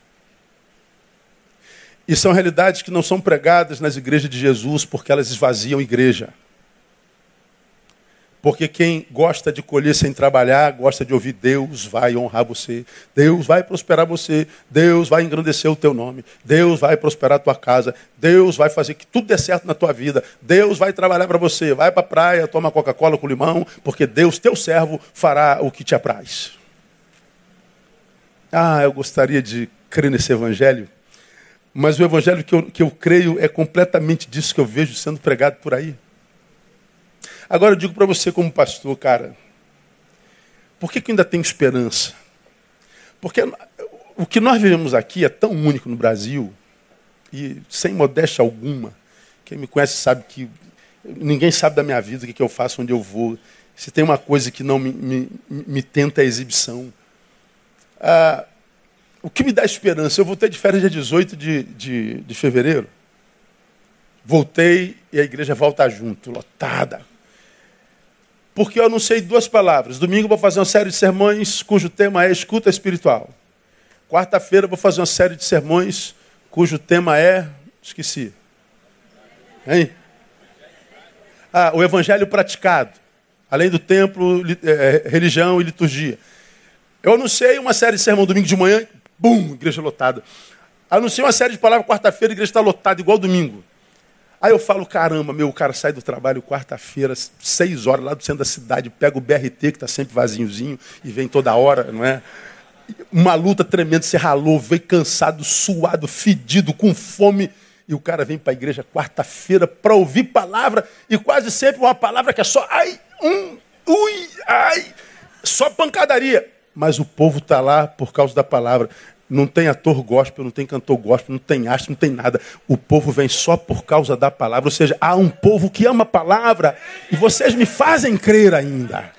E são realidades que não são pregadas nas igrejas de Jesus porque elas esvaziam a igreja. Porque quem gosta de colher sem trabalhar, gosta de ouvir Deus vai honrar você, Deus vai prosperar você, Deus vai engrandecer o teu nome, Deus vai prosperar a tua casa, Deus vai fazer que tudo dê certo na tua vida, Deus vai trabalhar para você, vai para a praia, toma Coca-Cola com limão, porque Deus, teu servo, fará o que te apraz. Ah, eu gostaria de crer nesse evangelho, mas o evangelho que eu, que eu creio é completamente disso que eu vejo sendo pregado por aí. Agora eu digo para você como pastor, cara, por que, que ainda tem esperança? Porque o que nós vivemos aqui é tão único no Brasil, e sem modéstia alguma, quem me conhece sabe que ninguém sabe da minha vida, o que, que eu faço, onde eu vou. Se tem uma coisa que não me, me, me tenta a exibição. Ah, o que me dá esperança? Eu vou ter de férias dia 18 de, de, de fevereiro. Voltei e a igreja volta junto, lotada. Porque eu anunciei duas palavras. Domingo vou fazer uma série de sermões cujo tema é escuta espiritual. Quarta-feira vou fazer uma série de sermões cujo tema é. Esqueci. Hein? Ah, o evangelho praticado. Além do templo, é, religião e liturgia. Eu anunciei uma série de sermão domingo de manhã, bum, igreja lotada. Anunciei uma série de palavras quarta-feira, igreja está lotada, igual domingo. Aí eu falo, caramba, meu, o cara sai do trabalho quarta-feira, seis horas, lá do centro da cidade, pega o BRT, que está sempre vaziozinho, e vem toda hora, não é? Uma luta tremenda, você ralou, veio cansado, suado, fedido, com fome. E o cara vem para a igreja quarta-feira para ouvir palavra, e quase sempre uma palavra que é só ai, um, ui, ai, só pancadaria. Mas o povo está lá por causa da palavra. Não tem ator gospel, não tem cantor gospel, não tem astro, não tem nada. O povo vem só por causa da palavra. Ou seja, há um povo que ama a palavra e vocês me fazem crer ainda.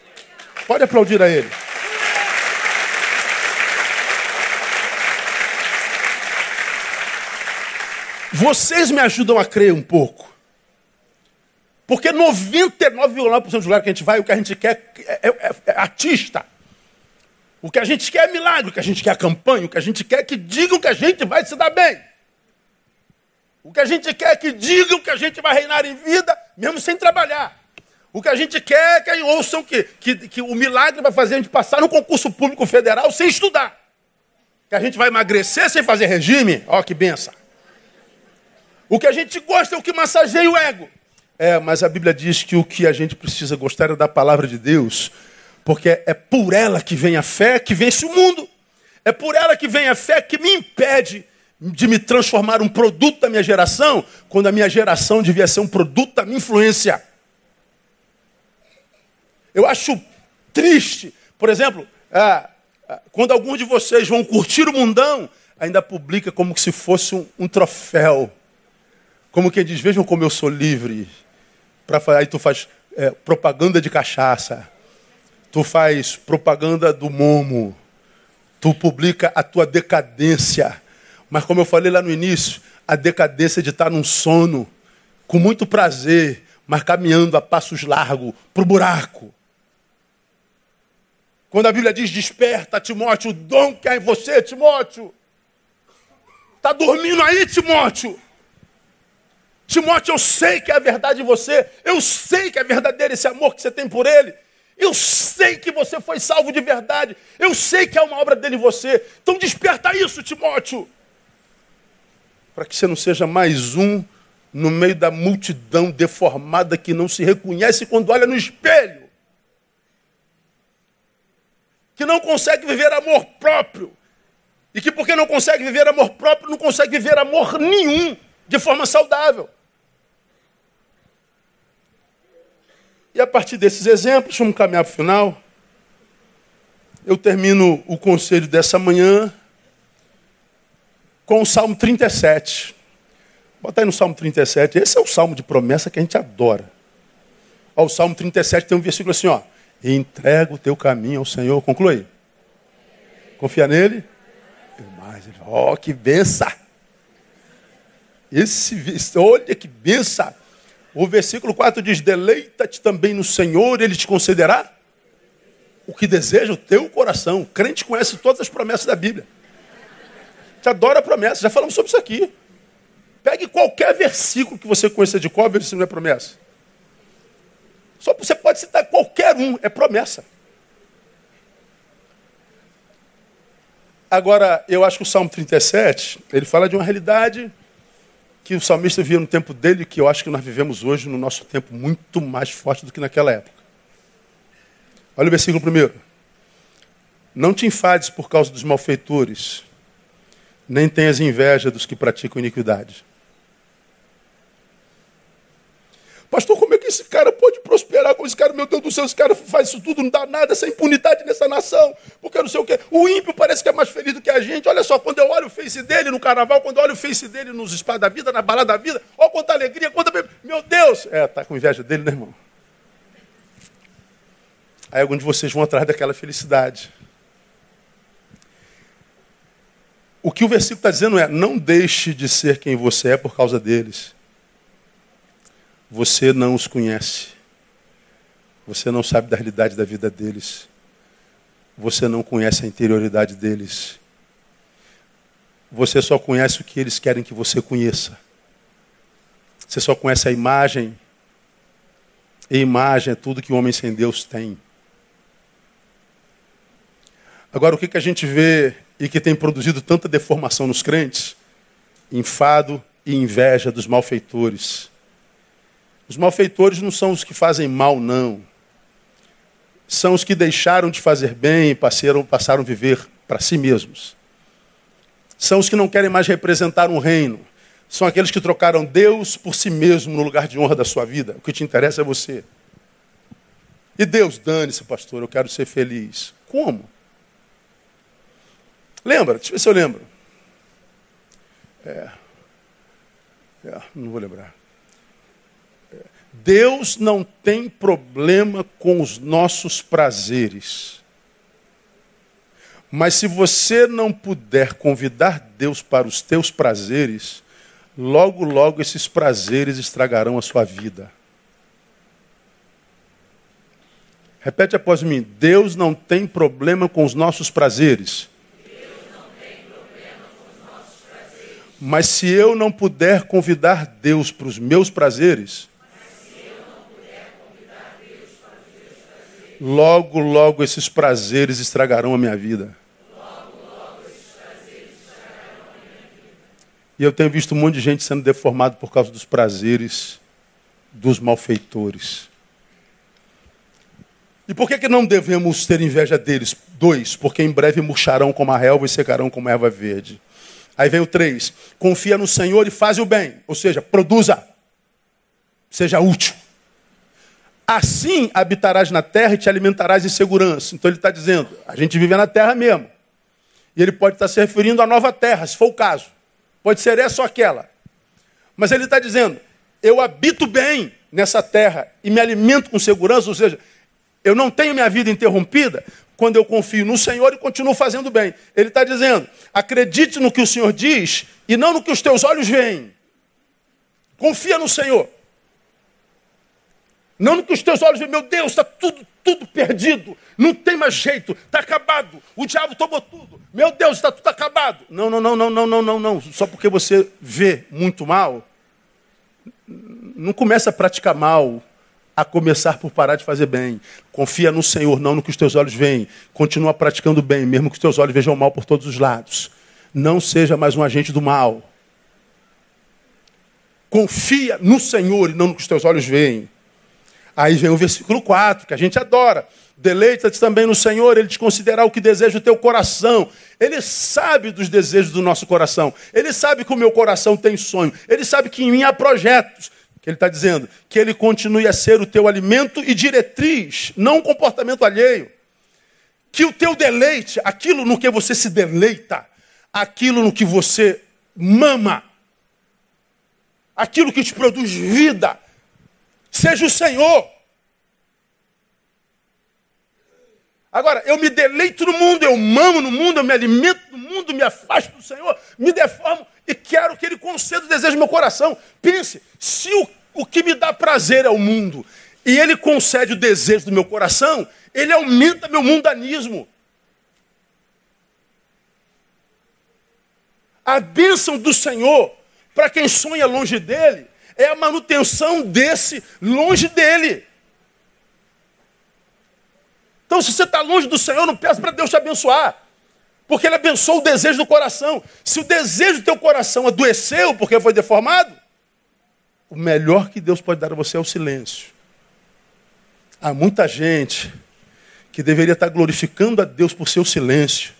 Pode aplaudir a ele. Vocês me ajudam a crer um pouco. Porque 99,9% dos lugares que a gente vai, o que a gente quer é, é, é artista. O que a gente quer é milagre, o que a gente quer é campanha, o que a gente quer é que digam que a gente vai se dar bem. O que a gente quer é que digam que a gente vai reinar em vida, mesmo sem trabalhar. O que a gente quer é que ouçam que, que, que o milagre vai fazer a gente passar no concurso público federal sem estudar. Que a gente vai emagrecer sem fazer regime. Ó, que benção. O que a gente gosta é o que massageia o ego. É, mas a Bíblia diz que o que a gente precisa gostar é da palavra de Deus porque é por ela que vem a fé que vence o mundo. É por ela que vem a fé que me impede de me transformar um produto da minha geração, quando a minha geração devia ser um produto da minha influência. Eu acho triste, por exemplo, ah, ah, quando alguns de vocês vão curtir o mundão, ainda publica como se fosse um, um troféu. Como quem diz, vejam como eu sou livre. Pra, aí tu faz é, propaganda de cachaça tu faz propaganda do momo, tu publica a tua decadência. Mas como eu falei lá no início, a decadência de estar num sono, com muito prazer, mas caminhando a passos largos para o buraco. Quando a Bíblia diz desperta, Timóteo, o dom que há em você, Timóteo. Está dormindo aí, Timóteo. Timóteo, eu sei que é a verdade em você. Eu sei que é verdadeiro esse amor que você tem por ele. Eu sei que você foi salvo de verdade. Eu sei que é uma obra dele em você. Então desperta isso, Timóteo. Para que você não seja mais um no meio da multidão deformada que não se reconhece quando olha no espelho. Que não consegue viver amor próprio. E que porque não consegue viver amor próprio, não consegue viver amor nenhum de forma saudável. E a partir desses exemplos, vamos caminhar para o final. Eu termino o conselho dessa manhã com o Salmo 37. Bota aí no Salmo 37. Esse é o salmo de promessa que a gente adora. Ó, o Salmo 37 tem um versículo assim, ó. Entrega o teu caminho ao Senhor. Conclui. Confia nele. Ó, oh, que benção. Esse, olha que benção. O versículo 4 diz: Deleita-te também no Senhor, ele te concederá o que deseja o teu coração. O crente conhece todas as promessas da Bíblia. Te adora promessas, já falamos sobre isso aqui. Pegue qualquer versículo que você conheça de qual versículo é promessa. Só você pode citar qualquer um, é promessa. Agora, eu acho que o Salmo 37, ele fala de uma realidade que o salmista via no tempo dele, que eu acho que nós vivemos hoje no nosso tempo muito mais forte do que naquela época. Olha o versículo primeiro. Não te enfades por causa dos malfeitores, nem tenhas inveja dos que praticam iniquidade. Pastor, como é que esse cara pode prosperar? Como esse cara, meu Deus do céu, esse cara faz isso tudo, não dá nada, essa impunidade nessa nação, porque não sei o quê. O ímpio parece que é mais feliz do que a gente. Olha só, quando eu olho o face dele no carnaval, quando eu olho o face dele nos espadas da vida, na balada da vida, olha quanta alegria, quanta. Meu Deus! É, tá com inveja dele, né, irmão? Aí alguns de vocês vão atrás daquela felicidade. O que o versículo está dizendo é: não deixe de ser quem você é por causa deles. Você não os conhece. Você não sabe da realidade da vida deles. Você não conhece a interioridade deles. Você só conhece o que eles querem que você conheça. Você só conhece a imagem. E imagem é tudo que o homem sem Deus tem. Agora, o que, que a gente vê e que tem produzido tanta deformação nos crentes? Enfado e inveja dos malfeitores. Os malfeitores não são os que fazem mal, não. São os que deixaram de fazer bem e passaram, passaram a viver para si mesmos. São os que não querem mais representar um reino. São aqueles que trocaram Deus por si mesmo no lugar de honra da sua vida. O que te interessa é você. E Deus, dane-se, pastor, eu quero ser feliz. Como? Lembra? Deixa eu ver se eu lembro. É. é não vou lembrar. Deus não tem problema com os nossos prazeres. Mas se você não puder convidar Deus para os teus prazeres, logo, logo esses prazeres estragarão a sua vida. Repete após mim: Deus não tem problema com os nossos prazeres. Mas se eu não puder convidar Deus para os meus prazeres, logo, logo esses prazeres estragarão a minha vida. E eu tenho visto um monte de gente sendo deformado por causa dos prazeres dos malfeitores. E por que, que não devemos ter inveja deles? Dois, porque em breve murcharão como a relva e secarão como a erva verde. Aí vem o três. Confia no Senhor e faz o bem. Ou seja, produza. Seja útil. Assim habitarás na terra e te alimentarás em segurança. Então ele está dizendo, a gente vive na terra mesmo. E ele pode estar se referindo à nova terra, se for o caso. Pode ser essa ou aquela. Mas ele está dizendo, eu habito bem nessa terra e me alimento com segurança, ou seja, eu não tenho minha vida interrompida, quando eu confio no Senhor e continuo fazendo bem. Ele está dizendo: acredite no que o Senhor diz e não no que os teus olhos veem. Confia no Senhor. Não no que os teus olhos veem. Meu Deus, está tudo, tudo perdido. Não tem mais jeito. Está acabado. O diabo tomou tudo. Meu Deus, está tudo acabado. Não, não, não, não, não, não, não, não. Só porque você vê muito mal, não começa a praticar mal a começar por parar de fazer bem. Confia no Senhor, não no que os teus olhos veem. Continua praticando bem, mesmo que os teus olhos vejam mal por todos os lados. Não seja mais um agente do mal. Confia no Senhor e não no que os teus olhos veem. Aí vem o versículo 4, que a gente adora. Deleita-te também no Senhor, Ele te considerará o que deseja o teu coração. Ele sabe dos desejos do nosso coração. Ele sabe que o meu coração tem sonho. Ele sabe que em mim há projetos. Ele está dizendo que ele continue a ser o teu alimento e diretriz, não um comportamento alheio. Que o teu deleite, aquilo no que você se deleita, aquilo no que você mama, aquilo que te produz vida, seja o Senhor. Agora, eu me deleito no mundo, eu mamo no mundo, eu me alimento no mundo, me afasto do Senhor, me deformo e quero que Ele conceda o desejo do meu coração. Pense, se o o que me dá prazer é o mundo, e ele concede o desejo do meu coração, ele aumenta meu mundanismo. A bênção do Senhor, para quem sonha longe dele, é a manutenção desse longe dele. Então, se você está longe do Senhor, não peça para Deus te abençoar. Porque Ele abençoou o desejo do coração. Se o desejo do teu coração adoeceu porque foi deformado, o melhor que Deus pode dar a você é o silêncio. Há muita gente que deveria estar glorificando a Deus por seu silêncio.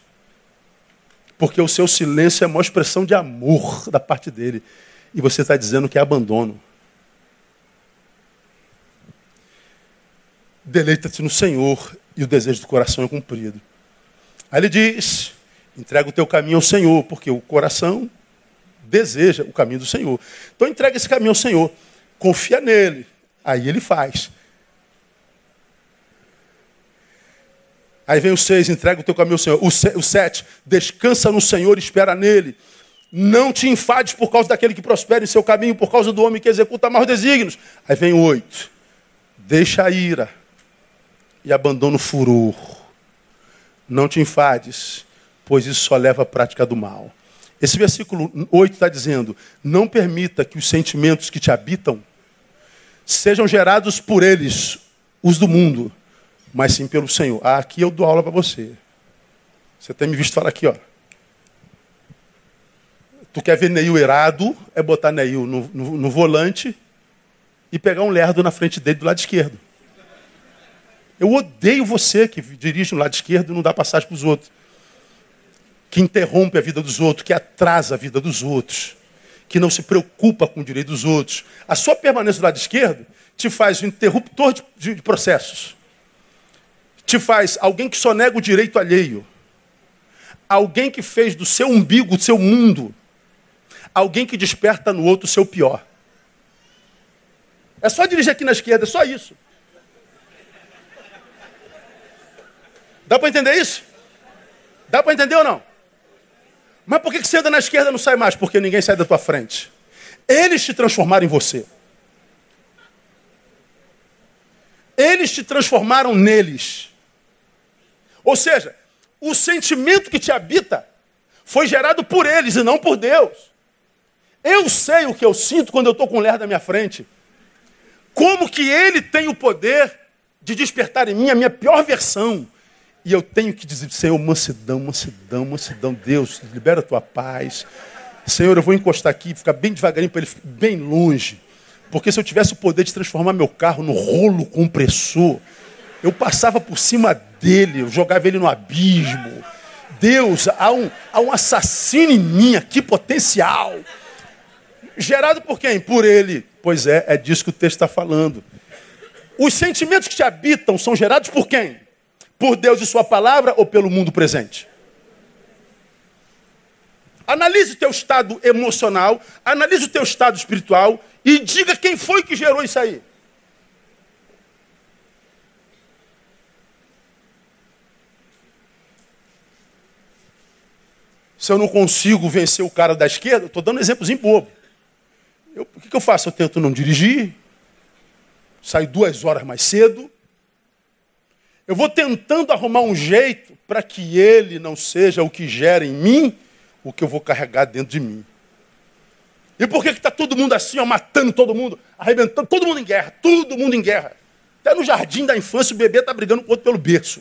Porque o seu silêncio é a maior expressão de amor da parte dele. E você está dizendo que é abandono. Deleita-te no Senhor e o desejo do coração é cumprido. Aí ele diz: entrega o teu caminho ao Senhor, porque o coração deseja o caminho do Senhor. Então entrega esse caminho ao Senhor, confia nele, aí ele faz. Aí vem o seis, entrega o teu caminho ao Senhor. O, sete, descansa no Senhor, espera nele. Não te enfades por causa daquele que prospera em seu caminho, por causa do homem que executa maus desígnios. Aí vem o oito. Deixa a ira e abandona o furor. Não te enfades, pois isso só leva à prática do mal. Esse versículo 8 está dizendo: Não permita que os sentimentos que te habitam sejam gerados por eles, os do mundo, mas sim pelo Senhor. Ah, aqui eu dou aula para você. Você tem me visto falar aqui, ó. Tu quer ver Neil errado, é botar Neil no, no, no volante e pegar um lerdo na frente dele do lado esquerdo. Eu odeio você que dirige no lado esquerdo e não dá passagem para os outros. Que interrompe a vida dos outros, que atrasa a vida dos outros, que não se preocupa com o direito dos outros. A sua permanência do lado esquerdo te faz um interruptor de, de, de processos. Te faz alguém que só nega o direito alheio. Alguém que fez do seu umbigo o seu mundo. Alguém que desperta no outro o seu pior. É só dirigir aqui na esquerda, é só isso. Dá para entender isso? Dá para entender ou não? Mas por que você anda na esquerda e não sai mais? Porque ninguém sai da tua frente. Eles te transformaram em você. Eles te transformaram neles. Ou seja, o sentimento que te habita foi gerado por eles e não por Deus. Eu sei o que eu sinto quando eu estou com o ler da minha frente. Como que ele tem o poder de despertar em mim a minha pior versão. E eu tenho que dizer, Senhor, mansidão, mansidão, mansidão, Deus, libera a tua paz. Senhor, eu vou encostar aqui, ficar bem devagarinho para ele bem longe. Porque se eu tivesse o poder de transformar meu carro no rolo compressor, eu passava por cima dele, eu jogava ele no abismo. Deus, há um, há um assassino em mim aqui, potencial. Gerado por quem? Por ele. Pois é, é disso que o texto está falando. Os sentimentos que te habitam são gerados por quem? Por Deus e Sua palavra ou pelo mundo presente? Analise o teu estado emocional, analise o teu estado espiritual e diga quem foi que gerou isso aí. Se eu não consigo vencer o cara da esquerda, estou dando um exemplozinho bobo. Eu, o que, que eu faço? Eu tento não dirigir, saio duas horas mais cedo. Eu vou tentando arrumar um jeito para que ele não seja o que gera em mim o que eu vou carregar dentro de mim. E por que está todo mundo assim, ó, matando todo mundo, arrebentando, todo mundo em guerra, todo mundo em guerra? Até no jardim da infância o bebê está brigando com o outro pelo berço.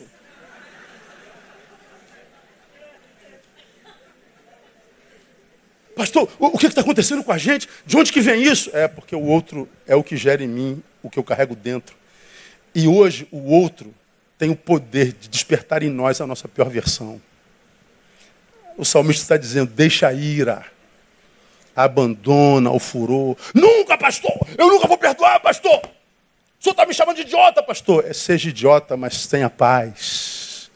Pastor, o que está acontecendo com a gente? De onde que vem isso? É porque o outro é o que gera em mim o que eu carrego dentro. E hoje o outro tem o poder de despertar em nós a nossa pior versão. O salmista está dizendo: deixa a ira, abandona o furor. Nunca, pastor! Eu nunca vou perdoar, pastor! O senhor está me chamando de idiota, pastor. É, seja idiota, mas tenha paz.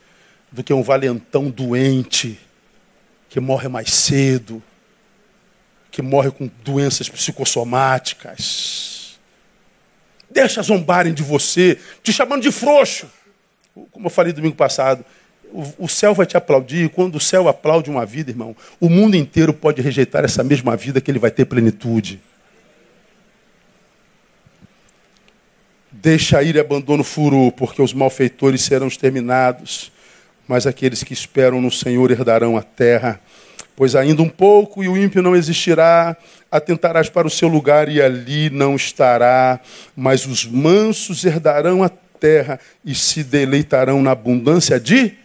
Do que um valentão doente que morre mais cedo que morre com doenças psicossomáticas. Deixa zombarem de você, te chamando de frouxo. Como eu falei domingo passado, o, céu vai te aplaudir. E quando o céu aplaude uma vida, irmão, o mundo inteiro pode rejeitar essa mesma vida que ele vai ter plenitude. Deixa ir e abandona o furo, porque os malfeitores serão exterminados, mas aqueles que esperam no Senhor herdarão a terra. Pois ainda um pouco e o ímpio não existirá, atentarás para o seu lugar e ali não estará, mas os mansos herdarão a terra e se deleitarão na abundância de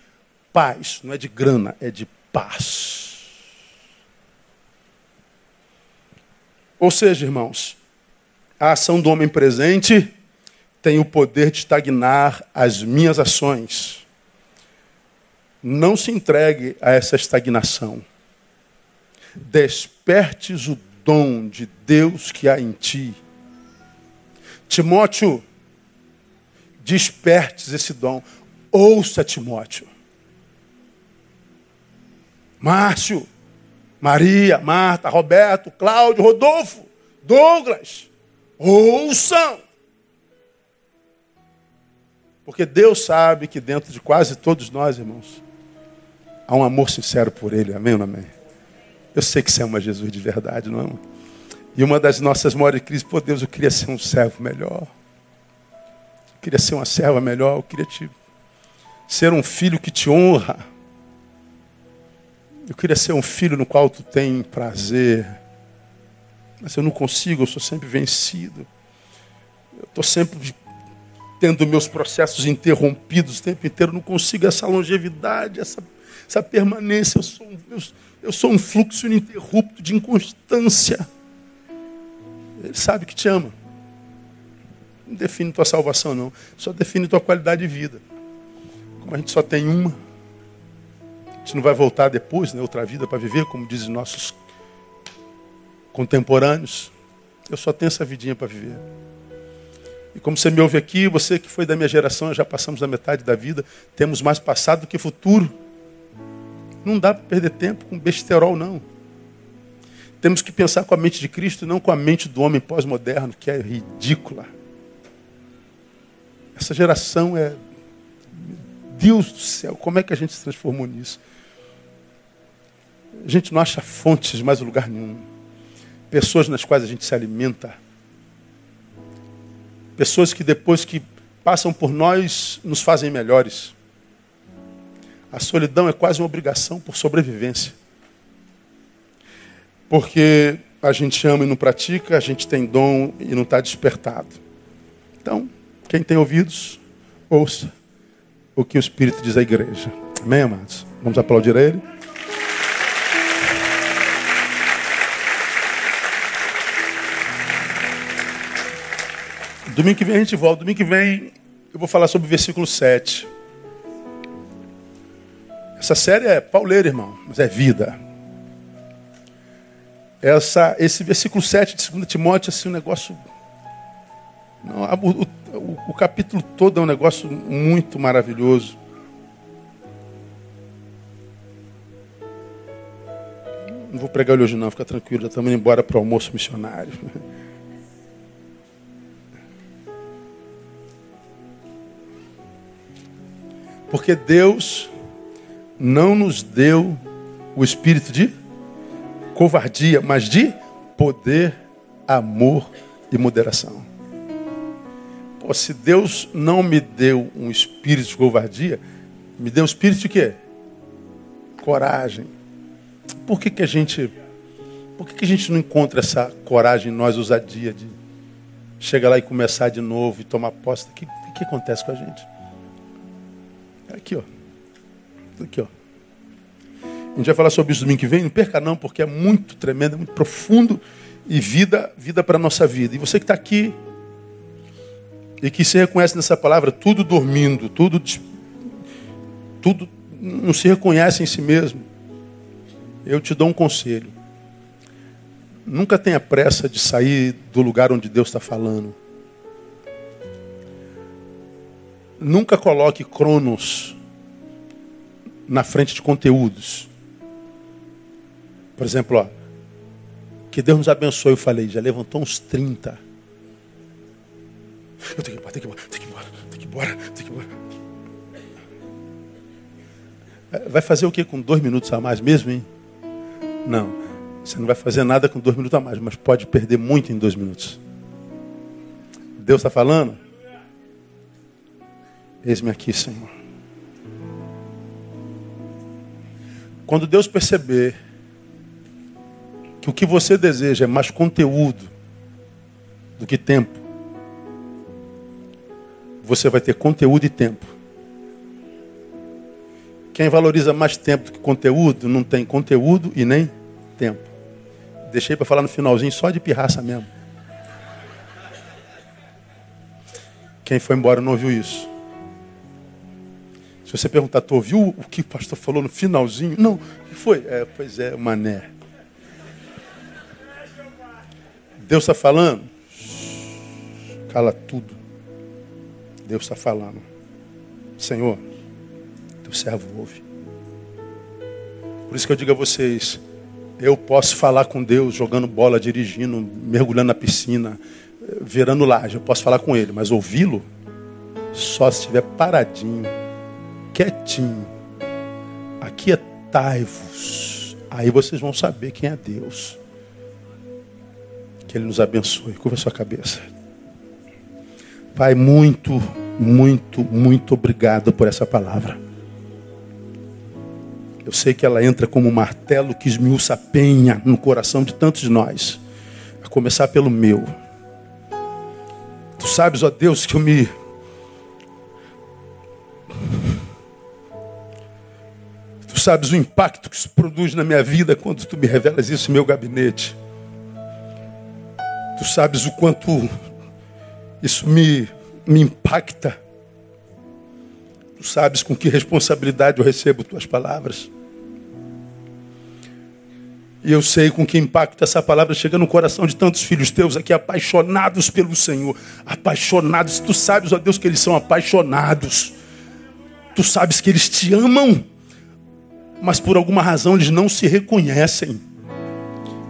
paz. Não é de grana, é de paz. Ou seja, irmãos, a ação do homem presente tem o poder de estagnar as minhas ações. Não se entregue a essa estagnação despertes o dom de Deus que há em ti. Timóteo, despertes esse dom. Ouça, Timóteo. Márcio, Maria, Marta, Roberto, Cláudio, Rodolfo, Douglas, ouçam. Porque Deus sabe que dentro de quase todos nós, irmãos, há um amor sincero por Ele. Amém ou não amém? Eu sei que você ama Jesus de verdade, não ama? E uma das nossas maiores crises, pô Deus, eu queria ser um servo melhor. Eu queria ser uma serva melhor, eu queria te ser um filho que te honra. Eu queria ser um filho no qual tu tem prazer. Mas eu não consigo, eu sou sempre vencido. Eu estou sempre tendo meus processos interrompidos o tempo inteiro, não consigo essa longevidade, essa, essa permanência. Eu sou, eu, eu sou um fluxo ininterrupto de inconstância. Ele sabe que te ama. Não define tua salvação, não. Só define tua qualidade de vida. Como a gente só tem uma, a gente não vai voltar depois, né, outra vida para viver, como dizem nossos contemporâneos. Eu só tenho essa vidinha para viver. E como você me ouve aqui, você que foi da minha geração, já passamos da metade da vida, temos mais passado do que futuro. Não dá para perder tempo com besterol, não. Temos que pensar com a mente de Cristo e não com a mente do homem pós-moderno, que é ridícula. Essa geração é. Deus do céu, como é que a gente se transformou nisso? A gente não acha fontes mais lugar nenhum. Pessoas nas quais a gente se alimenta. Pessoas que depois que passam por nós nos fazem melhores. A solidão é quase uma obrigação por sobrevivência. Porque a gente ama e não pratica, a gente tem dom e não está despertado. Então, quem tem ouvidos, ouça o que o Espírito diz à igreja. Amém, amados? Vamos aplaudir a Ele? Domingo que vem a gente volta. Domingo que vem eu vou falar sobre o versículo 7. Essa série é pauleira, irmão, mas é vida essa, esse versículo 7 de 2 Timóteo, assim, um negócio. Não, o, o, o capítulo todo é um negócio muito maravilhoso. Não vou pregar ele hoje não, fica tranquilo, já estamos indo embora para o almoço missionário. *laughs* Porque Deus não nos deu o espírito de covardia, mas de poder, amor e moderação. Pô, se Deus não me deu um espírito de covardia, me deu um espírito de quê? Coragem. Por que, que a gente. Por que, que a gente não encontra essa coragem em nós, ousadia de chegar lá e começar de novo e tomar posse? O que, que acontece com a gente? Aqui, ó. Aqui, ó. A gente vai falar sobre isso domingo que vem, não perca não, porque é muito tremendo, é muito profundo e vida, vida para a nossa vida. E você que está aqui e que se reconhece nessa palavra, tudo dormindo, tudo, tudo não se reconhece em si mesmo, eu te dou um conselho. Nunca tenha pressa de sair do lugar onde Deus está falando. Nunca coloque cronos na frente de conteúdos. Por exemplo, ó, que Deus nos abençoe, eu falei, já levantou uns 30. Eu tenho que ir embora, tenho que ir embora, tenho que ir embora, tenho que ir embora. É, vai fazer o que com dois minutos a mais mesmo, hein? Não. Você não vai fazer nada com dois minutos a mais, mas pode perder muito em dois minutos. Deus está falando? Eis-me aqui, Senhor. Quando Deus perceber que o que você deseja é mais conteúdo do que tempo, você vai ter conteúdo e tempo. Quem valoriza mais tempo do que conteúdo, não tem conteúdo e nem tempo. Deixei para falar no finalzinho só de pirraça mesmo. Quem foi embora não ouviu isso. Se você perguntar, tu ouviu o que o pastor falou no finalzinho? Não, o que foi? É, pois é, mané. Deus está falando? Cala tudo. Deus está falando. Senhor, teu servo ouve. Por isso que eu digo a vocês, eu posso falar com Deus jogando bola, dirigindo, mergulhando na piscina, virando laje. Eu posso falar com Ele, mas ouvi-lo só se estiver paradinho, quietinho. Aquietai-vos Aí vocês vão saber quem é Deus. Que Ele nos abençoe. Curva a sua cabeça. Pai, muito, muito, muito obrigado por essa palavra. Eu sei que ela entra como um martelo que esmiuça a penha no coração de tantos de nós, a começar pelo meu. Tu sabes, ó Deus, que eu me. Tu sabes o impacto que isso produz na minha vida quando tu me revelas isso no meu gabinete. Tu sabes o quanto isso me, me impacta. Tu sabes com que responsabilidade eu recebo tuas palavras. E eu sei com que impacto essa palavra chega no coração de tantos filhos teus aqui, apaixonados pelo Senhor. Apaixonados. Tu sabes, ó Deus, que eles são apaixonados. Tu sabes que eles te amam. Mas por alguma razão eles não se reconhecem.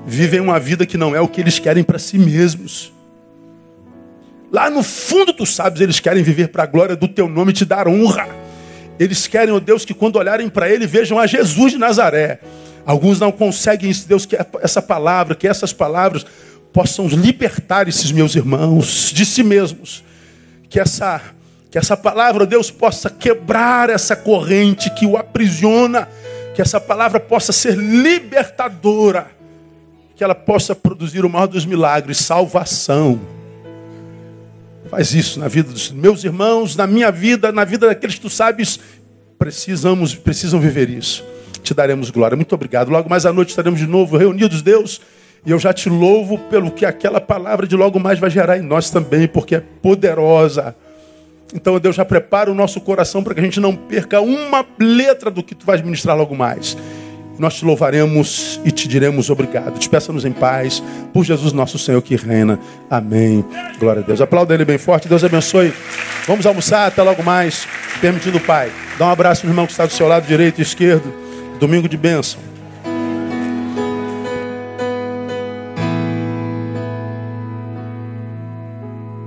Vivem uma vida que não é o que eles querem para si mesmos. Lá no fundo, tu sabes, eles querem viver para a glória do teu nome e te dar honra. Eles querem, ó Deus, que quando olharem para ele vejam a Jesus de Nazaré. Alguns não conseguem isso, Deus, que essa palavra, que essas palavras possam libertar esses meus irmãos de si mesmos. Que essa, que essa palavra, Deus, possa quebrar essa corrente que o aprisiona. Que essa palavra possa ser libertadora. Que ela possa produzir o maior dos milagres, salvação. Faz isso na vida dos meus irmãos, na minha vida, na vida daqueles que tu sabes, precisamos, precisam viver isso te daremos glória. Muito obrigado. Logo mais à noite estaremos de novo reunidos, Deus. E eu já te louvo pelo que aquela palavra de logo mais vai gerar em nós também, porque é poderosa. Então, Deus, já prepara o nosso coração para que a gente não perca uma letra do que tu vais ministrar logo mais. Nós te louvaremos e te diremos obrigado. Despeça-nos em paz, por Jesus nosso Senhor que reina. Amém. Glória a Deus. Aplauda ele bem forte. Deus abençoe. Vamos almoçar. Até logo mais. Permitindo o Pai. Dá um abraço no irmão que está do seu lado direito e esquerdo. Domingo de bênção.